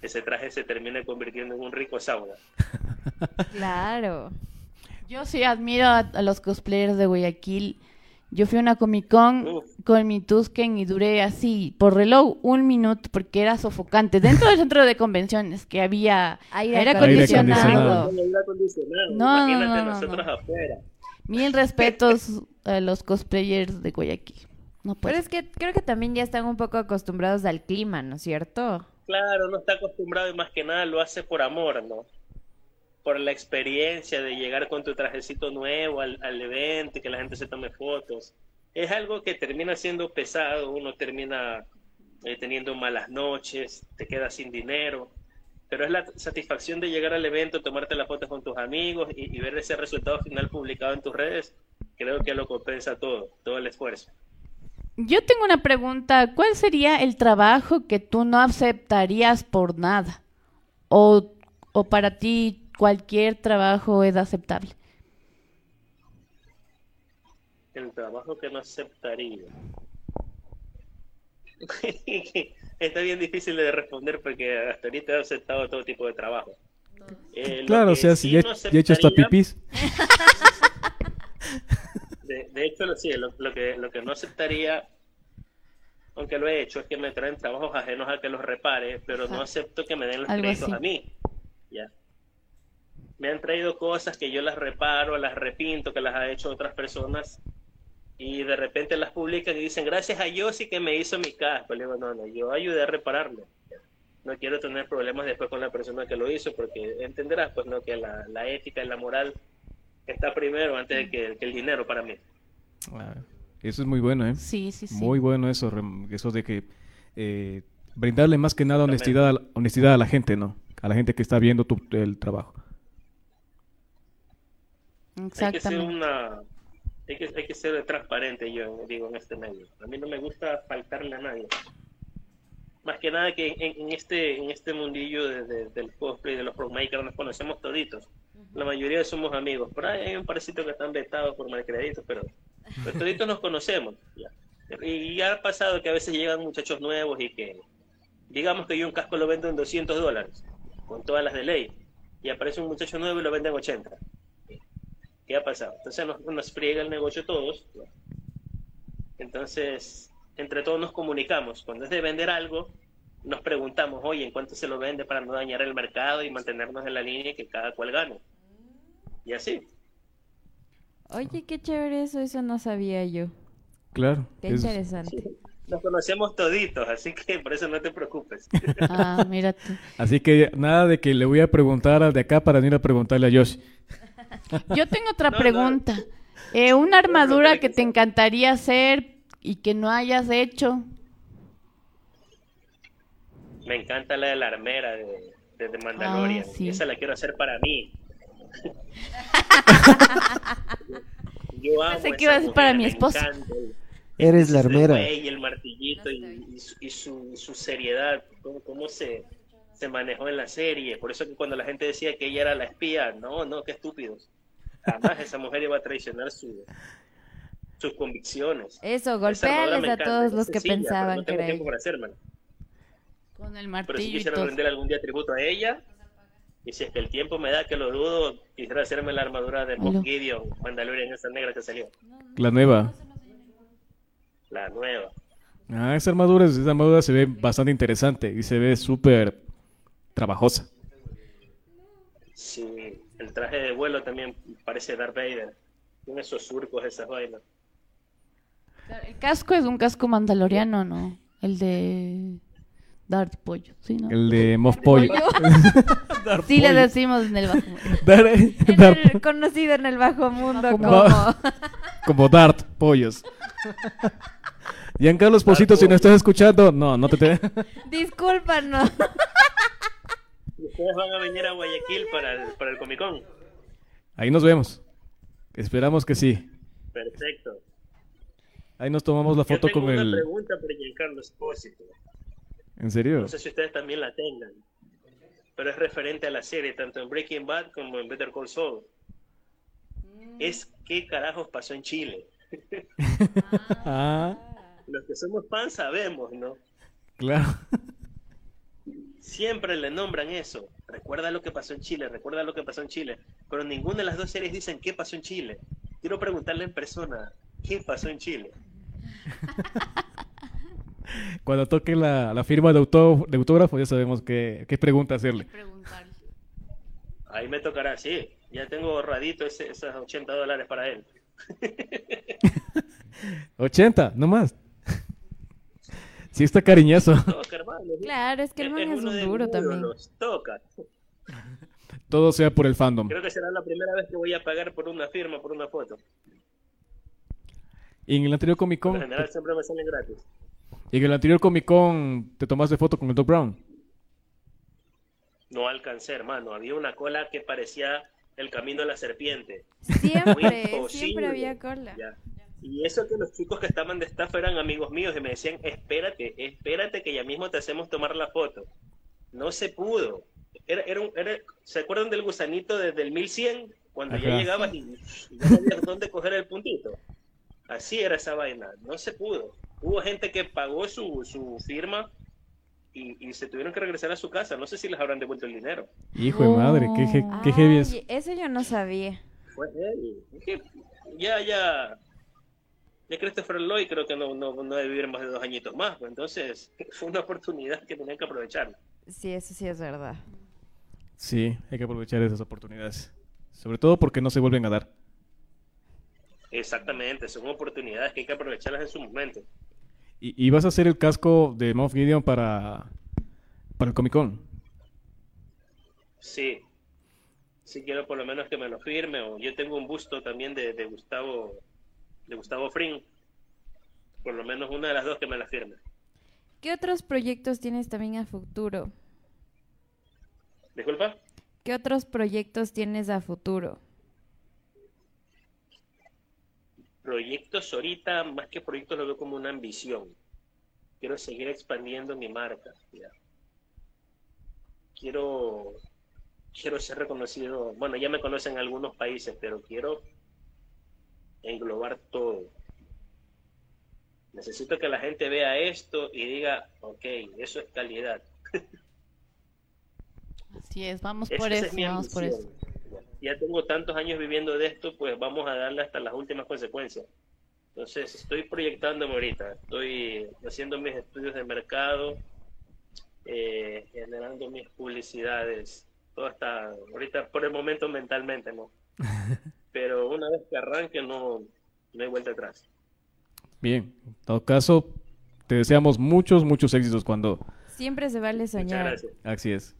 ese traje se termine convirtiendo en un rico sauna. Claro. Yo sí admiro a, los cosplayers de Guayaquil. Yo fui a una Comic Con con mi Tusken y duré así, por reloj, un minuto porque era sofocante. Dentro del centro de convenciones que había aire, acondicionado. No, no, no, nosotros afuera. Mil respetos a los cosplayers de Guayaquil. No Pero es que creo que también ya están un poco acostumbrados al clima, ¿no es cierto? Claro, no está acostumbrado y más que nada lo hace por amor, ¿no? Por la experiencia de llegar con tu trajecito nuevo al, evento y que la gente se tome fotos. Es algo que termina siendo pesado, uno termina eh, teniendo malas noches, te quedas sin dinero, pero es la satisfacción de llegar al evento, tomarte las fotos con tus amigos y, y ver ese resultado final publicado en tus redes, creo que lo compensa todo, todo el esfuerzo. Yo tengo una pregunta. ¿Cuál sería el trabajo que tú no aceptarías por nada? ¿O, o para ti cualquier trabajo es aceptable? El trabajo que no aceptaría. Está bien difícil de responder porque hasta ahorita he aceptado todo tipo de trabajo. Eh, claro, o sea, si ya, he hecho hasta pipis. de, hecho, sí, lo, que, lo que no aceptaría, aunque lo he hecho, es que me traen trabajos ajenos a que los repare, pero no acepto que me den los créditos a mí. Ya. Me han traído cosas que yo las reparo, las repinto, que las ha hecho otras personas, y de repente las publican y dicen, gracias a yo sí que me hizo mi casco. Le digo, no, no, yo ayudé a repararlo. No quiero tener problemas después con la persona que lo hizo, porque entenderás, pues, no, que la, la ética y la moral está primero antes de que, el dinero para mí. eso es muy bueno, ¿eh? Sí, sí, sí. Muy bueno eso, eso de que eh, brindarle más que nada honestidad, honestidad a la gente, ¿no? A la gente que está viendo tu, el trabajo. Hay que ser una... Hay que, hay que ser transparente, yo digo, en este medio. A mí no me gusta faltarle a nadie más que nada que en, este en este mundillo de, del cosplay de los makers nos conocemos toditos la mayoría somos amigos. Por ahí hay un parecito que están vetados por malcreditos, pero, pero toditos nos conocemos. Y ya ha pasado que a veces llegan muchachos nuevos y que, digamos que yo un casco lo vendo en 200 dólares, con todas las de ley, y aparece un muchacho nuevo y lo vende en 80. ¿Qué ha pasado? Entonces nos, nos friega el negocio todos. Entonces, entre todos nos comunicamos. Cuando es de vender algo, nos preguntamos, oye, ¿en cuánto se lo vende para no dañar el mercado y mantenernos en la línea y que cada cual gane? Y así. Oye, qué chévere eso, eso no sabía yo. Claro. Qué es- interesante. Nos conocemos toditos, así que por eso no te preocupes. Ah, mira tú. Así que nada de que le voy a preguntar al de acá para no ir a preguntarle a Josh. Yo tengo otra No, no. pregunta. Eh, una armadura que te encantaría hacer y que no hayas hecho. Me encanta la de la armera de, de, de Mandalorian. Ah, sí. Esa la quiero hacer para mí. Yo amo Pensé que esa iba a ser para mi el- Eres la armera. güey, el martillito y, y su, y su- su seriedad, cómo, cómo se, se manejó en la serie. Por eso que cuando la gente decía que ella era la espía, no, no, qué estúpidos. Jamás esa mujer iba a traicionar su- sus convicciones. Eso, me a todos los que sencilla, pero pensaban no que tengo era tiempo para hacérmela. Con el Pero martillo si y quisiera rendir algún día tributo a ella, y si es que el tiempo me da, que lo dudo, quisiera hacerme la armadura de. Moff Gideon, Mandalorian, esa negra que salió, La nueva. la nueva. Ah, esa armadura, esa armadura se ve bastante interesante y se ve súper trabajosa. Sí, el traje de vuelo también parece Darth Vader. Tiene esos surcos, esas vainas. El casco es un casco mandaloriano, ¿no? El de Darth Pollo, ¿sí, no? El de Moff Pollo. Darth sí le decimos en el bajo. Dar- En Dar- el- conocido en el bajo mundo como... Va- como Dart Pollos. Giancarlo Esposito, si no estás escuchando, no, no te... te... Discúlpanos. ¿Y ustedes van a venir a Guayaquil para el, para el Comic Con? Ahí nos vemos. Esperamos que sí. Perfecto. Ahí nos tomamos la Yo foto tengo con una el... pregunta para Giancarlo Espósito. ¿En serio? No sé si ustedes también la tengan. Pero es referente a la serie, tanto en Breaking Bad como en Better Call Saul. Es qué carajos pasó en Chile. Ah, Los que somos fans sabemos, ¿no? claro. Siempre le nombran eso. Recuerda lo que pasó en Chile, recuerda lo que pasó en Chile. Pero ninguna de las dos series dicen qué pasó en Chile. Quiero preguntarle en persona, ¿qué pasó en Chile? Cuando toque la, la firma de, auto- de autógrafo ya sabemos qué, qué pregunta hacerle. Ahí me tocará, sí. Ya tengo ahorradito ese, esos 80 dólares para él. 80, no más. Sí está cariñoso. Hermano. Claro, es que el man es uno un duro también. Toca. Todo sea por el fandom. Creo que será la primera vez que voy a pagar por una firma, por una foto. Y en el anterior Comic Con, lo general siempre me salen gratis. y en el anterior Comic Con te tomaste foto con el Doc Brown. No alcancé, hermano. Había una cola que parecía el camino de la serpiente. Siempre, siempre había cola. Ya. Y eso que los chicos que estaban de staff eran amigos míos y me decían, espérate, espérate que ya mismo te hacemos tomar la foto. No se pudo. Era, era un- era- ¿Se acuerdan del gusanito desde el 1100? Cuando ya Ajá. llegabas y, y ya no había dónde coger el puntito. Así era esa vaina. No se pudo. Hubo gente que pagó su, su firma y, y se tuvieron que regresar a su casa. No sé si les habrán devuelto el dinero. Hijo de madre, qué, je- qué heavy es. Eso yo no sabía. Fue que ya, ya, ya Christopher Lloyd creo que no, no, no debe vivir más de dos añitos más. pues, entonces, fue una oportunidad que tenían que aprovechar. Sí, eso sí es verdad. Sí, hay que aprovechar esas oportunidades. Sobre todo porque no se vuelven a dar. Exactamente, son oportunidades que hay que aprovecharlas en su momento. Y, y vas a hacer el casco de Moff Gideon para, para el Comic Con. Sí, sí quiero por lo menos que me lo firme. O yo tengo un busto también de, de Gustavo, de Gustavo Fring. Por lo menos una de las dos que me la firme. ¿Qué otros proyectos tienes también a futuro? Disculpa. ¿Qué otros proyectos tienes a futuro? Proyectos ahorita, más que proyectos, lo veo como una ambición. Quiero seguir expandiendo mi marca. ya. Quiero, quiero ser reconocido. Bueno, ya me conocen en algunos países, pero quiero englobar todo. Necesito que la gente vea esto y diga, ok, eso es calidad. Así es, vamos Esa- por eso, vamos por eso. Ya tengo tantos años viviendo de esto, pues vamos a darle hasta las últimas consecuencias. Entonces, estoy proyectándome ahorita, estoy haciendo mis estudios de mercado, eh, generando mis publicidades, todo está ahorita por el momento mentalmente, ¿no? Pero una vez que arranque, no, no hay vuelta atrás. Bien, en todo caso, te deseamos muchos, muchos éxitos cuando... Siempre se vale soñar. gracias. Así es.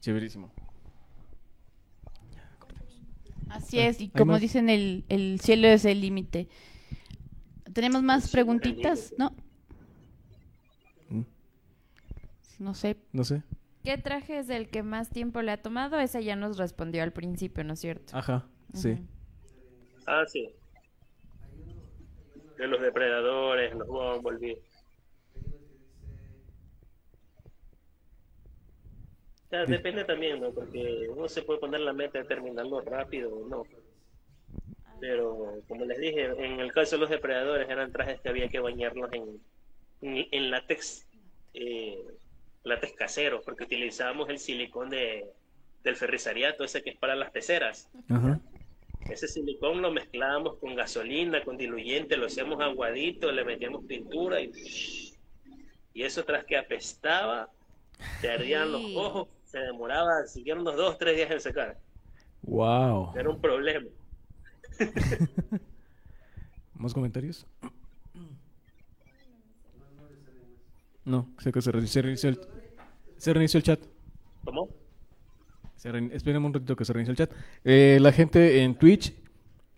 Chéverísimo. Así es, y ¿Hay como más? dicen, el, el cielo es el límite. ¿Tenemos más preguntitas? ¿No? Mm. No sé. No sé. ¿Qué traje es el que más tiempo le ha tomado? Esa ya nos respondió al principio, ¿no es cierto? Ajá, sí. Ah, sí. De los depredadores, los Bumblebee. O sea, depende también, ¿no? Porque uno se puede poner la meta de terminarlo rápido o no. Pero, como les dije, en el caso de los depredadores eran trajes que había que bañarlos en, en, en látex, eh, látex casero, porque utilizábamos el silicón de, del ferrisariato, ese que es para las peceras. Ajá. Ese silicón lo mezclábamos con gasolina, con diluyente, lo hacíamos aguadito, le metíamos pintura y, y eso tras que apestaba, te ardían los ojos, se demoraba, siguieron unos dos, tres días en secar. Wow. Era un problema. ¿Más comentarios? No, sé que se reinició, se reinició el, se reinició el chat. ¿Cómo? Se rein- Espérenme un ratito que se reinicie el chat. Eh, la gente en Twitch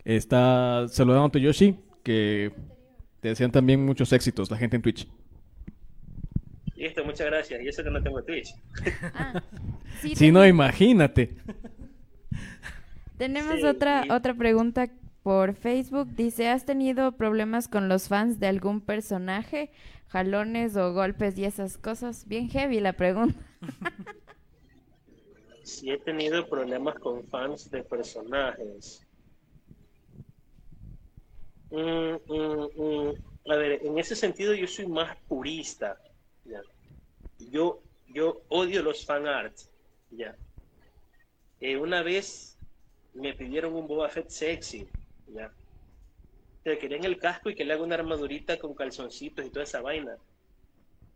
está saludando a Yoshi, que te desean también muchos éxitos, la gente en Twitch. Listo, muchas gracias. Y eso que no tengo Twitch. Ah, sí, Si no, imagínate. Tenemos Sí, otra, sí. otra pregunta por Facebook. Dice, ¿has tenido problemas con los fans de algún personaje? Jalones o golpes y esas cosas. Bien heavy la pregunta. Sí he tenido problemas con fans de personajes. Mm, mm, mm. A ver, en ese sentido yo soy más purista. Yo, yo odio los fan arts. ¿ya? Eh, una vez me pidieron un Boba Fett sexy. ¿Ya? Que querían el casco y que le haga una armadurita con calzoncitos y toda esa vaina.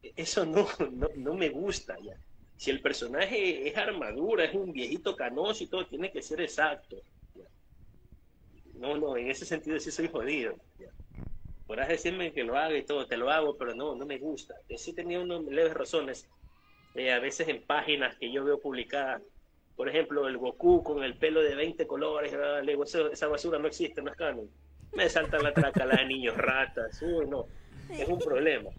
E- Eso no, no, no me gusta. ¿ya? si el personaje es armadura, es un viejito canoso y todo, tiene que ser exacto. No, no, en ese sentido sí soy jodido. ¿ya? Podrás decirme que lo haga y todo, te lo hago, pero no, no me gusta. Yo tenía unas leves razones. Eh, a veces en páginas que yo veo publicadas, por ejemplo, el Goku con el pelo de 20 colores, ah, le digo, "Eso- esa basura no existe, no es canon. Me saltan la traca la de niños ratas, uy, no, es un problema.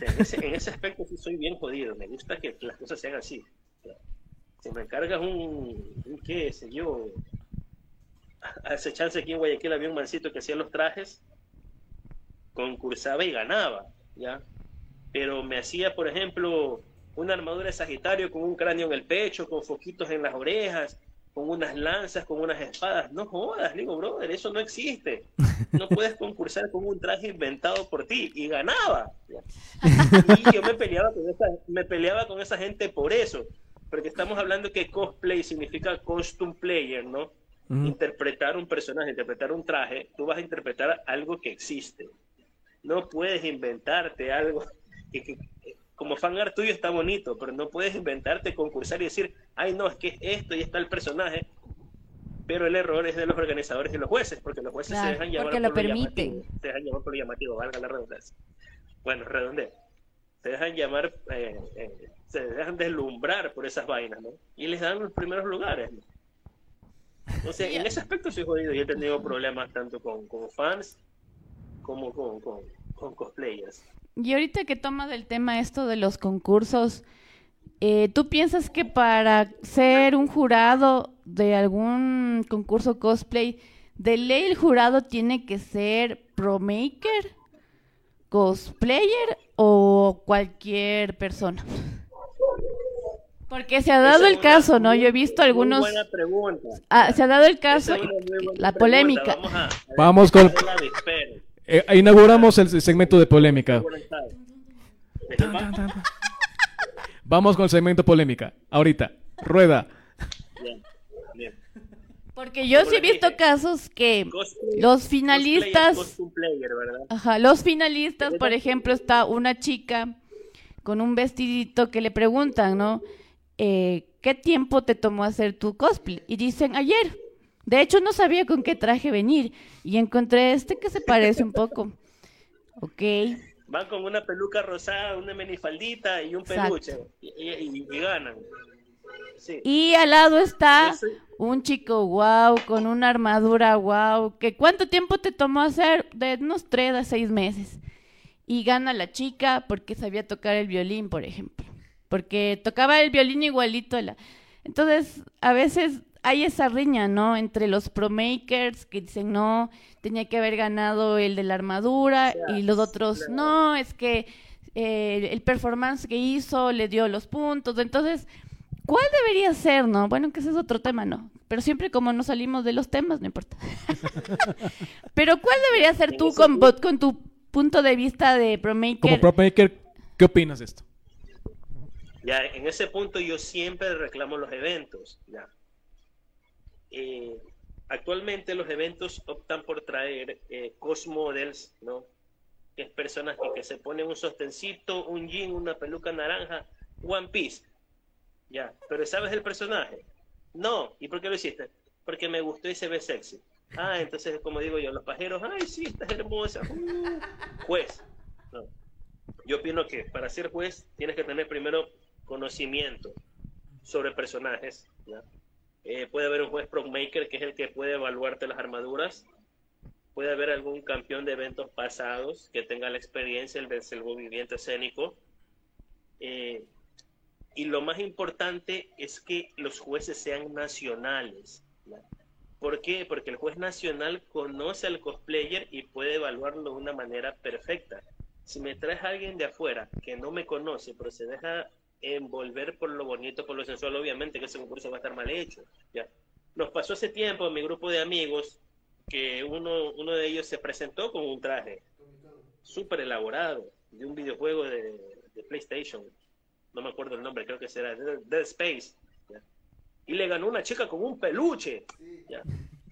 En, ese, en aspecto sí soy bien jodido. Me gusta que las cosas sean así. Si me encargas un, un qué sé yo, hace chance aquí en Guayaquil había un mancito que hacía los trajes, concursaba y ganaba, ¿ya? Pero me hacía, por ejemplo, una armadura de Sagitario con un cráneo en el pecho, con foquitos en las orejas, con unas lanzas, con unas espadas. No jodas, digo, brother, eso no existe. No puedes concursar con un traje inventado por ti. Y ganaba. Y yo me peleaba con esa, me peleaba con esa gente por eso. Porque estamos hablando que cosplay significa costume player, ¿no? Interpretar un personaje, interpretar un traje, tú vas a interpretar algo que existe. No puedes inventarte algo que, que- como fan art tuyo está bonito, pero no puedes inventarte, concursar y decir, ay no, es que es esto y está el personaje. Pero el error es de los organizadores y los jueces, porque los jueces Claro, se dejan llevar porque lo por permiten. llamativo, se dejan llevar por lo llamativo, valga la redundancia. Bueno, redondeo. Se dejan llamar, eh, eh, se dejan deslumbrar por esas vainas, ¿no? Y les dan los primeros lugares, ¿no? O sea, en ese aspecto soy jodido y he tenido problemas tanto con, con fans como con, con, con cosplayers. Y ahorita que tomas el tema esto de los concursos, eh, ¿tú piensas que para ser un jurado de algún concurso cosplay, de ley el jurado tiene que ser pro maker, cosplayer o cualquier persona? Porque se ha dado el caso, ¿no? Yo he visto algunos... buena pregunta. Ah, se ha dado el caso, la polémica. Vamos, con... Eh, inauguramos el segmento de polémica. Vamos con el segmento polémica. Ahorita. Rueda. Porque yo sí he visto casos que los finalistas... Ajá, los finalistas, por ejemplo, está una chica con un vestidito que le preguntan, ¿no? Eh, ¿Qué tiempo te tomó hacer tu cosplay? Y dicen, ayer. De hecho, no sabía con qué traje venir. Y encontré este que se parece un poco. Ok. Van con una peluca rosada, una menifaldita y un peluche. Y, ganan. Y al lado está un chico wow, con una armadura wow. Que ¿Cuánto tiempo te tomó hacer? De unos tres a seis meses y gana la chica porque sabía tocar el violín, por ejemplo. Porque tocaba el violín igualito. La... Entonces, a veces hay esa riña, ¿no? Entre los pro makers que dicen, no, tenía que haber ganado el de la armadura y los otros, no, es que eh, el performance que hizo le dio los puntos. Entonces, ¿cuál debería ser, no? Bueno, que ese es otro tema, ¿no? Pero siempre como no salimos de los temas, no importa. Pero ¿cuál debería ser tú con, con tu punto de vista de ProMaker. Como ProMaker, ¿qué opinas de esto? Ya, en ese punto yo siempre reclamo los eventos. Ya. Eh, actualmente los eventos optan por traer eh, cosmodels, ¿no? Que es personas que, se ponen un sostencito, un jean, una peluca naranja, One Piece. Ya, pero ¿sabes el personaje? No. ¿Y por qué lo hiciste? Porque me gustó y se ve sexy. Ah, entonces, como digo yo, los pajeros, ay, sí, estás hermosa. Uh, juez. No. Yo opino que para ser juez tienes que tener primero conocimiento sobre personajes. Eh, puede haber un juez maker que es el que puede evaluarte las armaduras. Puede haber algún campeón de eventos pasados que tenga la experiencia el del movimiento escénico. Eh, y lo más importante es que los jueces sean nacionales. ¿Por qué? Porque el juez nacional conoce al cosplayer y puede evaluarlo de una manera perfecta. Si me traes a alguien de afuera que no me conoce, pero se deja envolver por lo bonito, por lo sensual, obviamente que ese concurso va a estar mal hecho. ¿ya? Nos pasó hace tiempo en mi grupo de amigos que uno, uno de ellos se presentó con un traje súper elaborado de un videojuego de, PlayStation. No me acuerdo el nombre, creo que será Dead Space y le ganó una chica con un peluche.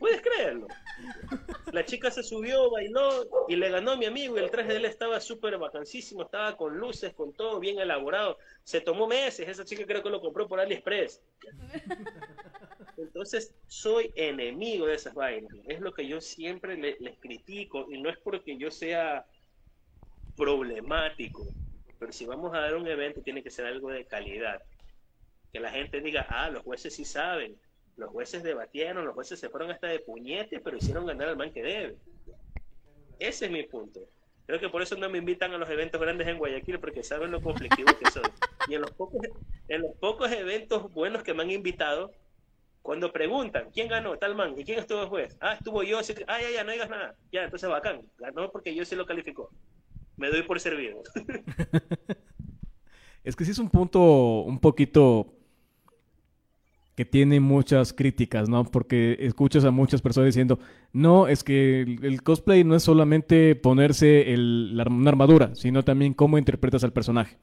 ¿Puedes creerlo? La chica se subió, bailó y le ganó a mi amigo y el traje de él estaba súper vacancísimo, estaba con luces, con todo bien elaborado. Se tomó meses, esa chica creo que lo compró por AliExpress. Entonces, soy enemigo de esas vainas. Es lo que yo siempre les critico y no es porque yo sea problemático, pero si vamos a dar un evento tiene que ser algo de calidad que la gente diga, ah, los jueces sí saben, los jueces debatieron, los jueces se fueron hasta de puñete, pero hicieron ganar al man que debe. Ese es mi punto. Creo que por eso no me invitan a los eventos grandes en Guayaquil, porque saben lo conflictivo que soy. Y en los pocos, en los pocos eventos buenos que me han invitado, cuando preguntan, ¿quién ganó? Tal man, ¿y quién estuvo juez? Ah, estuvo yo, ah, ya, ya, no digas nada. Ya, entonces bacán, ganó porque yo sí lo calificó. Me doy por servido. es que sí es un punto un poquito que tiene muchas críticas, ¿no? Porque escuchas a muchas personas diciendo, no, es que el, cosplay no es solamente ponerse una armadura, sino también cómo interpretas al personaje.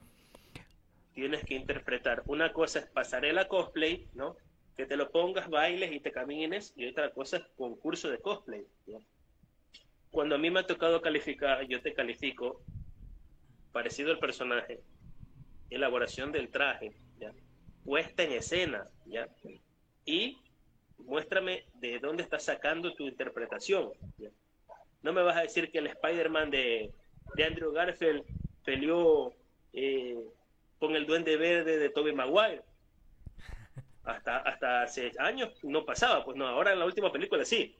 Tienes que interpretar. Una cosa es pasarela cosplay, ¿no? Que te lo pongas, bailes y te camines, y otra cosa es concurso de cosplay. Cuando a mí me ha tocado calificar, yo te califico parecido al personaje, elaboración del traje. Puesta en escena, ¿ya? Y muéstrame de dónde estás sacando tu interpretación. No me vas a decir que el Spider-Man de, Andrew Garfield peleó eh, con el Duende Verde de Tobey Maguire. Hasta, hasta hace años no pasaba, pues no, ahora en la última película sí.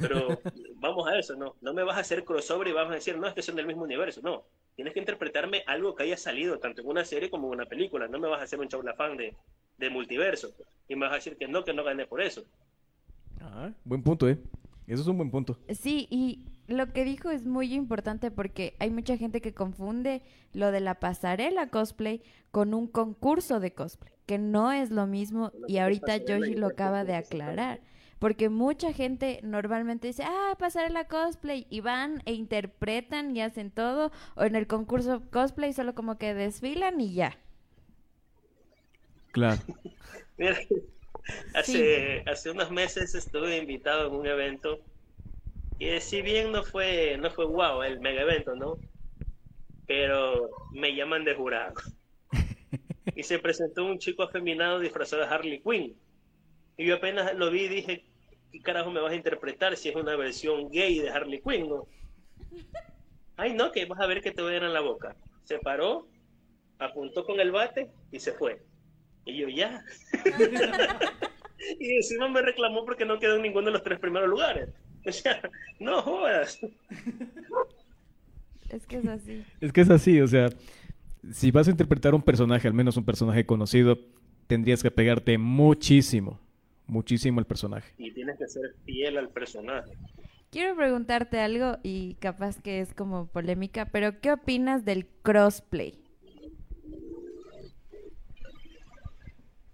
Pero vamos a eso, no, no me vas a hacer crossover y vamos a decir, no, es que son del mismo universo, no tienes que interpretarme algo que haya salido tanto en una serie como en una película. No me vas a hacer un chaulafán de, de multiverso. Y me vas a decir que no, que no gané por eso. Ah, buen punto, ¿eh? Eso es un buen punto. Sí, y lo que dijo es muy importante porque hay mucha gente que confunde lo de la pasarela cosplay con un concurso de cosplay, que no es lo mismo y ahorita Yoshi lo acaba de aclarar. Porque mucha gente normalmente dice, ah, pasarela cosplay, y van e interpretan y hacen todo, o en el concurso cosplay solo como que desfilan y ya. Claro. Mira, hace, hace unos meses estuve invitado en un evento que si bien no fue, no fue wow el mega evento, ¿no? Pero me llaman de jurado. Y se presentó un chico afeminado disfrazado de Harley Quinn. Y yo apenas lo vi y dije, ¿qué carajo me vas a interpretar si es una versión gay de Harley Quinn, no? Ay, no, que vas a ver que te voy a dar en la boca. Se paró, apuntó con el bate y se fue. Y yo, ya. y encima me reclamó porque no quedó en ninguno de los tres primeros lugares. O sea, no jodas. Es que es así. Es que es así, o sea, si vas a interpretar un personaje, al menos un personaje conocido, tendrías que pegarte muchísimo, muchísimo al personaje. Y tienes que ser fiel al personaje. Quiero preguntarte algo y capaz que es como polémica, pero ¿qué opinas del crossplay?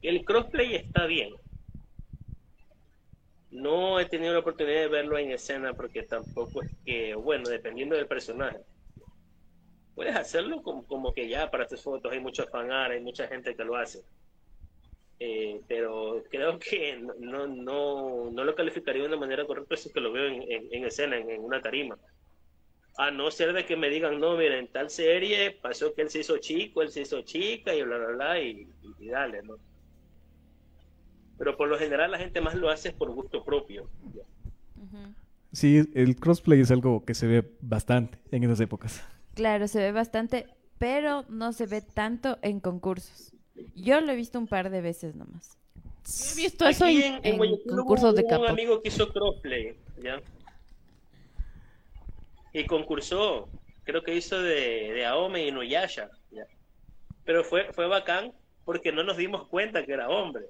El crossplay está bien. No he tenido la oportunidad de verlo en escena porque tampoco es que, bueno, dependiendo del personaje. Puedes hacerlo como, como que ya para tus fotos hay muchos fanart, hay mucha gente que lo hace. Eh, pero creo que no, no, no lo calificaría de una manera correcta si es que lo veo en, en, en escena, en, en, una tarima. A no ser de que me digan, no, mira, en tal serie pasó que él se hizo chico, él se hizo chica y bla, bla, bla, y, y, dale, ¿no? Pero por lo general la gente más lo hace por gusto propio. Sí, el crossplay es algo que se ve bastante en esas épocas. Claro, se ve bastante, pero no se ve tanto en concursos. Yo lo he visto un par de veces nomás. Yo he visto eso en, en, en concursos de capa. Un amigo que hizo crossplay, ¿ya? Y concursó, creo que hizo de, de Aome y Nuyasha, ¿ya? Pero fue, fue bacán porque no nos dimos cuenta que era hombre.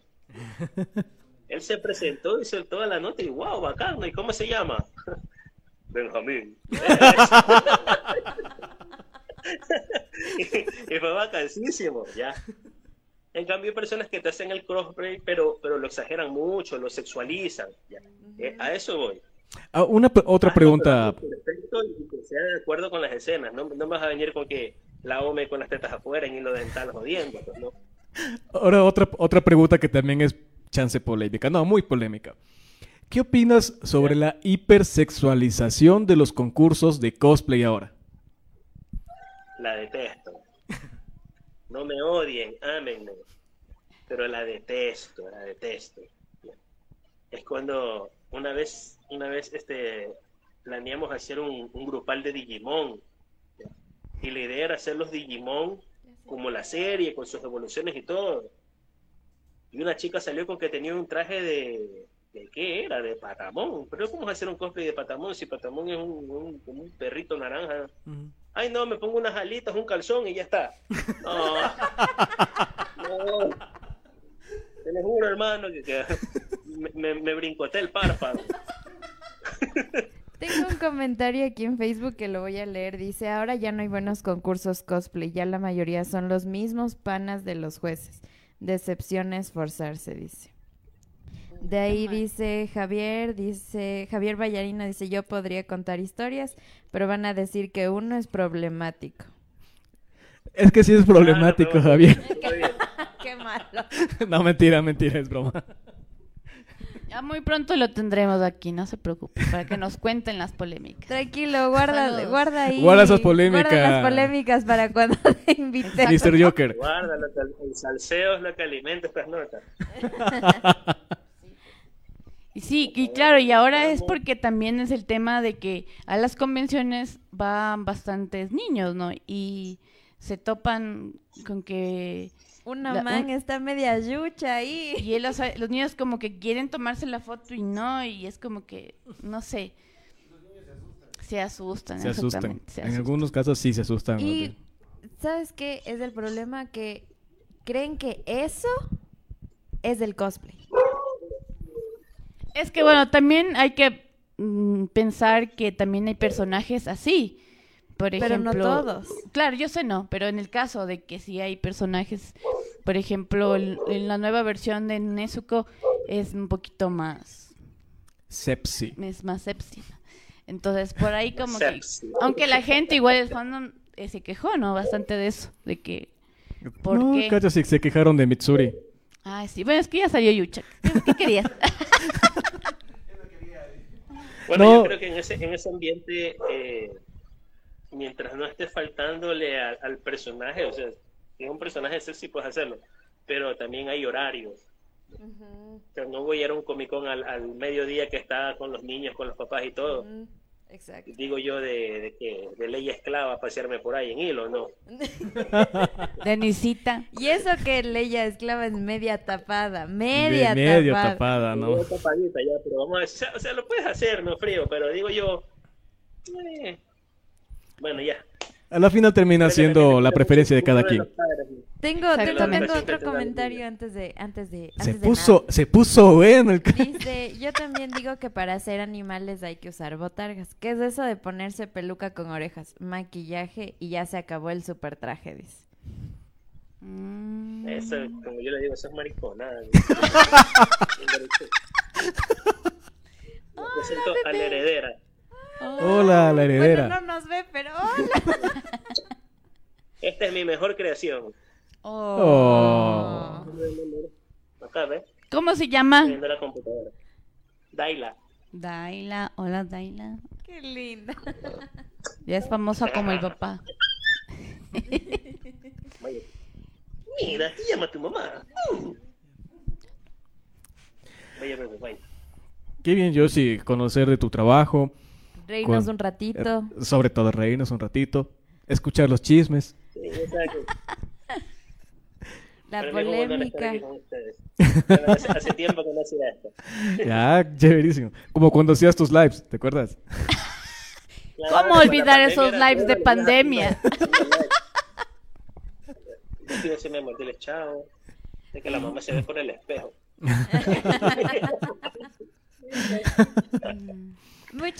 Él se presentó y hizo toda la nota y wow, bacán, ¿y cómo se llama? Benjamín. y, fue bacanísimo, ya. En cambio, hay personas que te hacen el crossplay, pero, pero lo exageran mucho, lo sexualizan. Ya. Eh, a eso voy. Ah, una otra ah, pregunta. No, perfecto y que sea de acuerdo con las escenas. No, no vas a venir con que la OME con las tetas afuera y lo dental jodiendo. Pues, ¿no? Ahora otra, otra pregunta que también es chance polémica, no, muy polémica. ¿Qué opinas sobre la hipersexualización de los concursos de cosplay ahora? La detesto. No me odien, ámenme. Pero la detesto, la detesto. Es cuando una vez, una vez este, planeamos hacer un, un grupal de Digimon. Y la idea era hacer los Digimon como la serie, con sus evoluciones y todo. Y una chica salió con que tenía un traje de, ¿de qué era? De Patamón. Pero ¿cómo hacer un cosplay de Patamón si Patamón es un, un, un perrito naranja? Uh -huh. Ay, no, me pongo unas alitas, un calzón y ya está. No. no. Te lo juro, hermano, que, que me, me, me brincoté el párpado. Tengo un comentario aquí en Facebook que lo voy a leer. Dice, ahora ya no hay buenos concursos cosplay, ya la mayoría son los mismos panas de los jueces. Decepción es forzarse, dice. De ahí dice Javier, dice Javier Vallarino, dice yo podría contar historias, pero van a decir que uno es problemático. Es que sí es problemático, no, Javier. Qué malo. no, mentira, mentira, es broma. Ya muy pronto lo tendremos aquí, no se preocupe, para que nos cuenten las polémicas. Tranquilo, guarda, Saludos. guarda ahí. Guarda esas polémicas. Guarda las polémicas para cuando te inviten. Mr. Joker. Guarda, el salseo es lo que alimenta estas notas. Y sí, y claro, y ahora es porque también es el tema de que a las convenciones van bastantes niños, ¿no? Y se topan con que una la, man un... está media yucha ahí. Y él, o sea, los niños como que quieren tomarse la foto y no, y es como que, no sé. Se asustan. Se asustan. Se asustan. En algunos casos sí se asustan. Y, ¿sabes qué? Es el problema que creen que eso es del cosplay. Es que, bueno, también hay que mm, pensar que también hay personajes así. Por Pero ejemplo, no todos. Claro, yo sé no, pero en el caso de que sí hay personajes, por ejemplo, el- en la nueva versión de Nezuko es un poquito más Sepsi. es más sepsi. Entonces, por ahí como que aunque la gente igual el fandom eh, se quejó, ¿no? Bastante de eso, de que ¿por no, qué? se quejaron de Mitsuri. Ay, sí, bueno, es que ya salió Yucha. ¿Qué, qué querías? Bueno, No. yo creo que en ese, en ese ambiente, eh, mientras no esté faltándole al, al personaje, o sea, si es un personaje sexy, puedes hacerlo, pero también hay horarios. O sea, no voy a ir a un Comic Con al, al mediodía que está con los niños, con los papás y todo. Exacto. Digo yo de, de que de ley esclava pasearme por ahí en hilo, ¿no? Denisita. Y eso que Leia esclava es media tapada, media De medio tapada. tapada, ¿no? Tapadita ya, pero vamos a ver, o sea, o sea, lo puedes hacer, no frío, pero digo yo, eh, bueno, ya. A la final termina siendo la preferencia de cada quien. Tengo, tengo, otro comentario antes de, antes de, antes Se de puso, se puso bueno el... Dice, yo también digo que para hacer animales hay que usar botargas. ¿Qué es eso de ponerse peluca con orejas, maquillaje y ya se acabó el super traje? Dice. Mm, Eso, como yo le digo, eso es mariconada. Me presento a la heredera. Hola, la heredera. Bueno, no nos ve, pero hola. Esta es mi mejor creación. Oh. Acá, ¿ves? ¿Cómo se llama? Viendo la computadora. Daila. Daila, hola Daila. Qué linda. Ya es famosa como el papá. Vaya. Mira, aquí llama tu mamá. Vaya, bebé, vaya. Qué bien, Yoshi, conocer de tu trabajo. Reírnos un ratito. eh, Sobre todo reírnos un ratito. Escuchar los chismes. Sí, exacto. La estar polémica. hace, hace tiempo que no hacía esto. Ya, chéverísimo. Como cuando hacías tus lives, ¿te acuerdas? Claro, ¿Cómo olvidar esos lives de pandemia? Yo memo, dile chao. De que la mamá se ve por el espejo.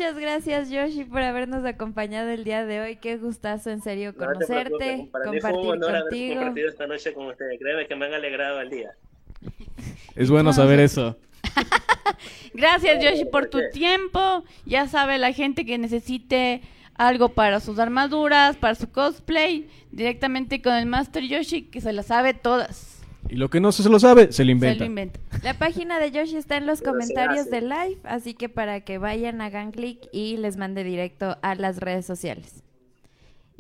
Muchas gracias, Yoshi, por habernos acompañado el día de hoy. Qué gustazo, en serio, No te conocerte, fue un compartir honor contigo. compartido esta noche con ustedes. Créeme que me han alegrado el día. Es bueno saber eso. Gracias Yoshi por tu tiempo. Ya sabe la gente que necesite algo para sus armaduras, para su cosplay, directamente con el Master Yoshi que se las sabe todas. Y lo que no se lo sabe, se lo Se inventa. lo inventa. La página de Yoshi está en los se comentarios hace. del live, así que para que vayan, hagan clic y les mande directo a las redes sociales.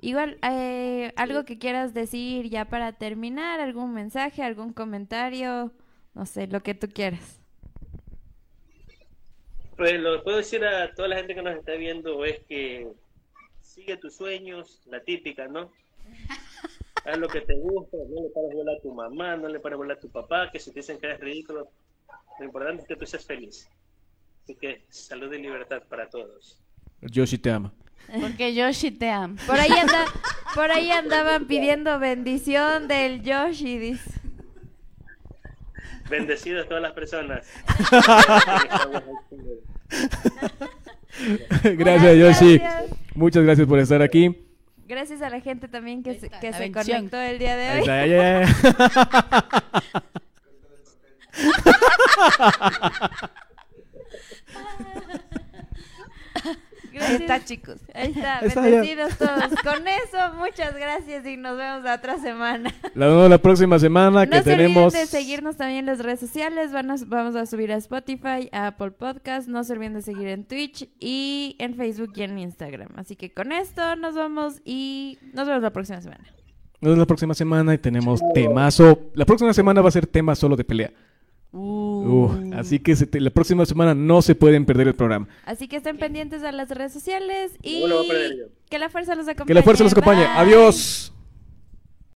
Igual, eh, algo que quieras decir ya para terminar, algún mensaje, algún comentario, no sé, lo que tú quieras. Pues lo que puedo decir a toda la gente que nos está viendo es que sigue tus sueños, la típica, ¿no? Haz lo que te gusta, no le pares bola a tu mamá, no le pares bola a tu papá, que si te dicen que eres ridículo, lo importante es que tú seas feliz. Así que salud y libertad para todos. Yoshi te ama. Porque Yoshi te ama. Por ahí, anda, por ahí andaban pidiendo bendición del Yoshi, dice. Bendecidos todas las personas. gracias, Yoshi. gracias. Muchas gracias por estar aquí. Gracias a la gente también que se, que conectó el día de Ahí hoy. está. Ahí está, chicos. Ahí está, bendecidos todos. Con eso, muchas gracias y nos vemos la otra semana. La, no, la próxima semana que no se tenemos. olviden de seguirnos también en las redes sociales. Van a- vamos a subir a Spotify, a Apple Podcast. No se olviden de seguir en Twitch y en Facebook y en Instagram. Así que con esto nos vamos y nos vemos la próxima semana. Nos vemos la próxima semana y tenemos temazo. La próxima semana va a ser tema solo de pelea. Uh, así que se te- la próxima semana no se pueden perder el programa. Así que estén pendientes a las redes sociales y No que la fuerza los acompañe. Que la fuerza los acompañe. Bye. Adiós.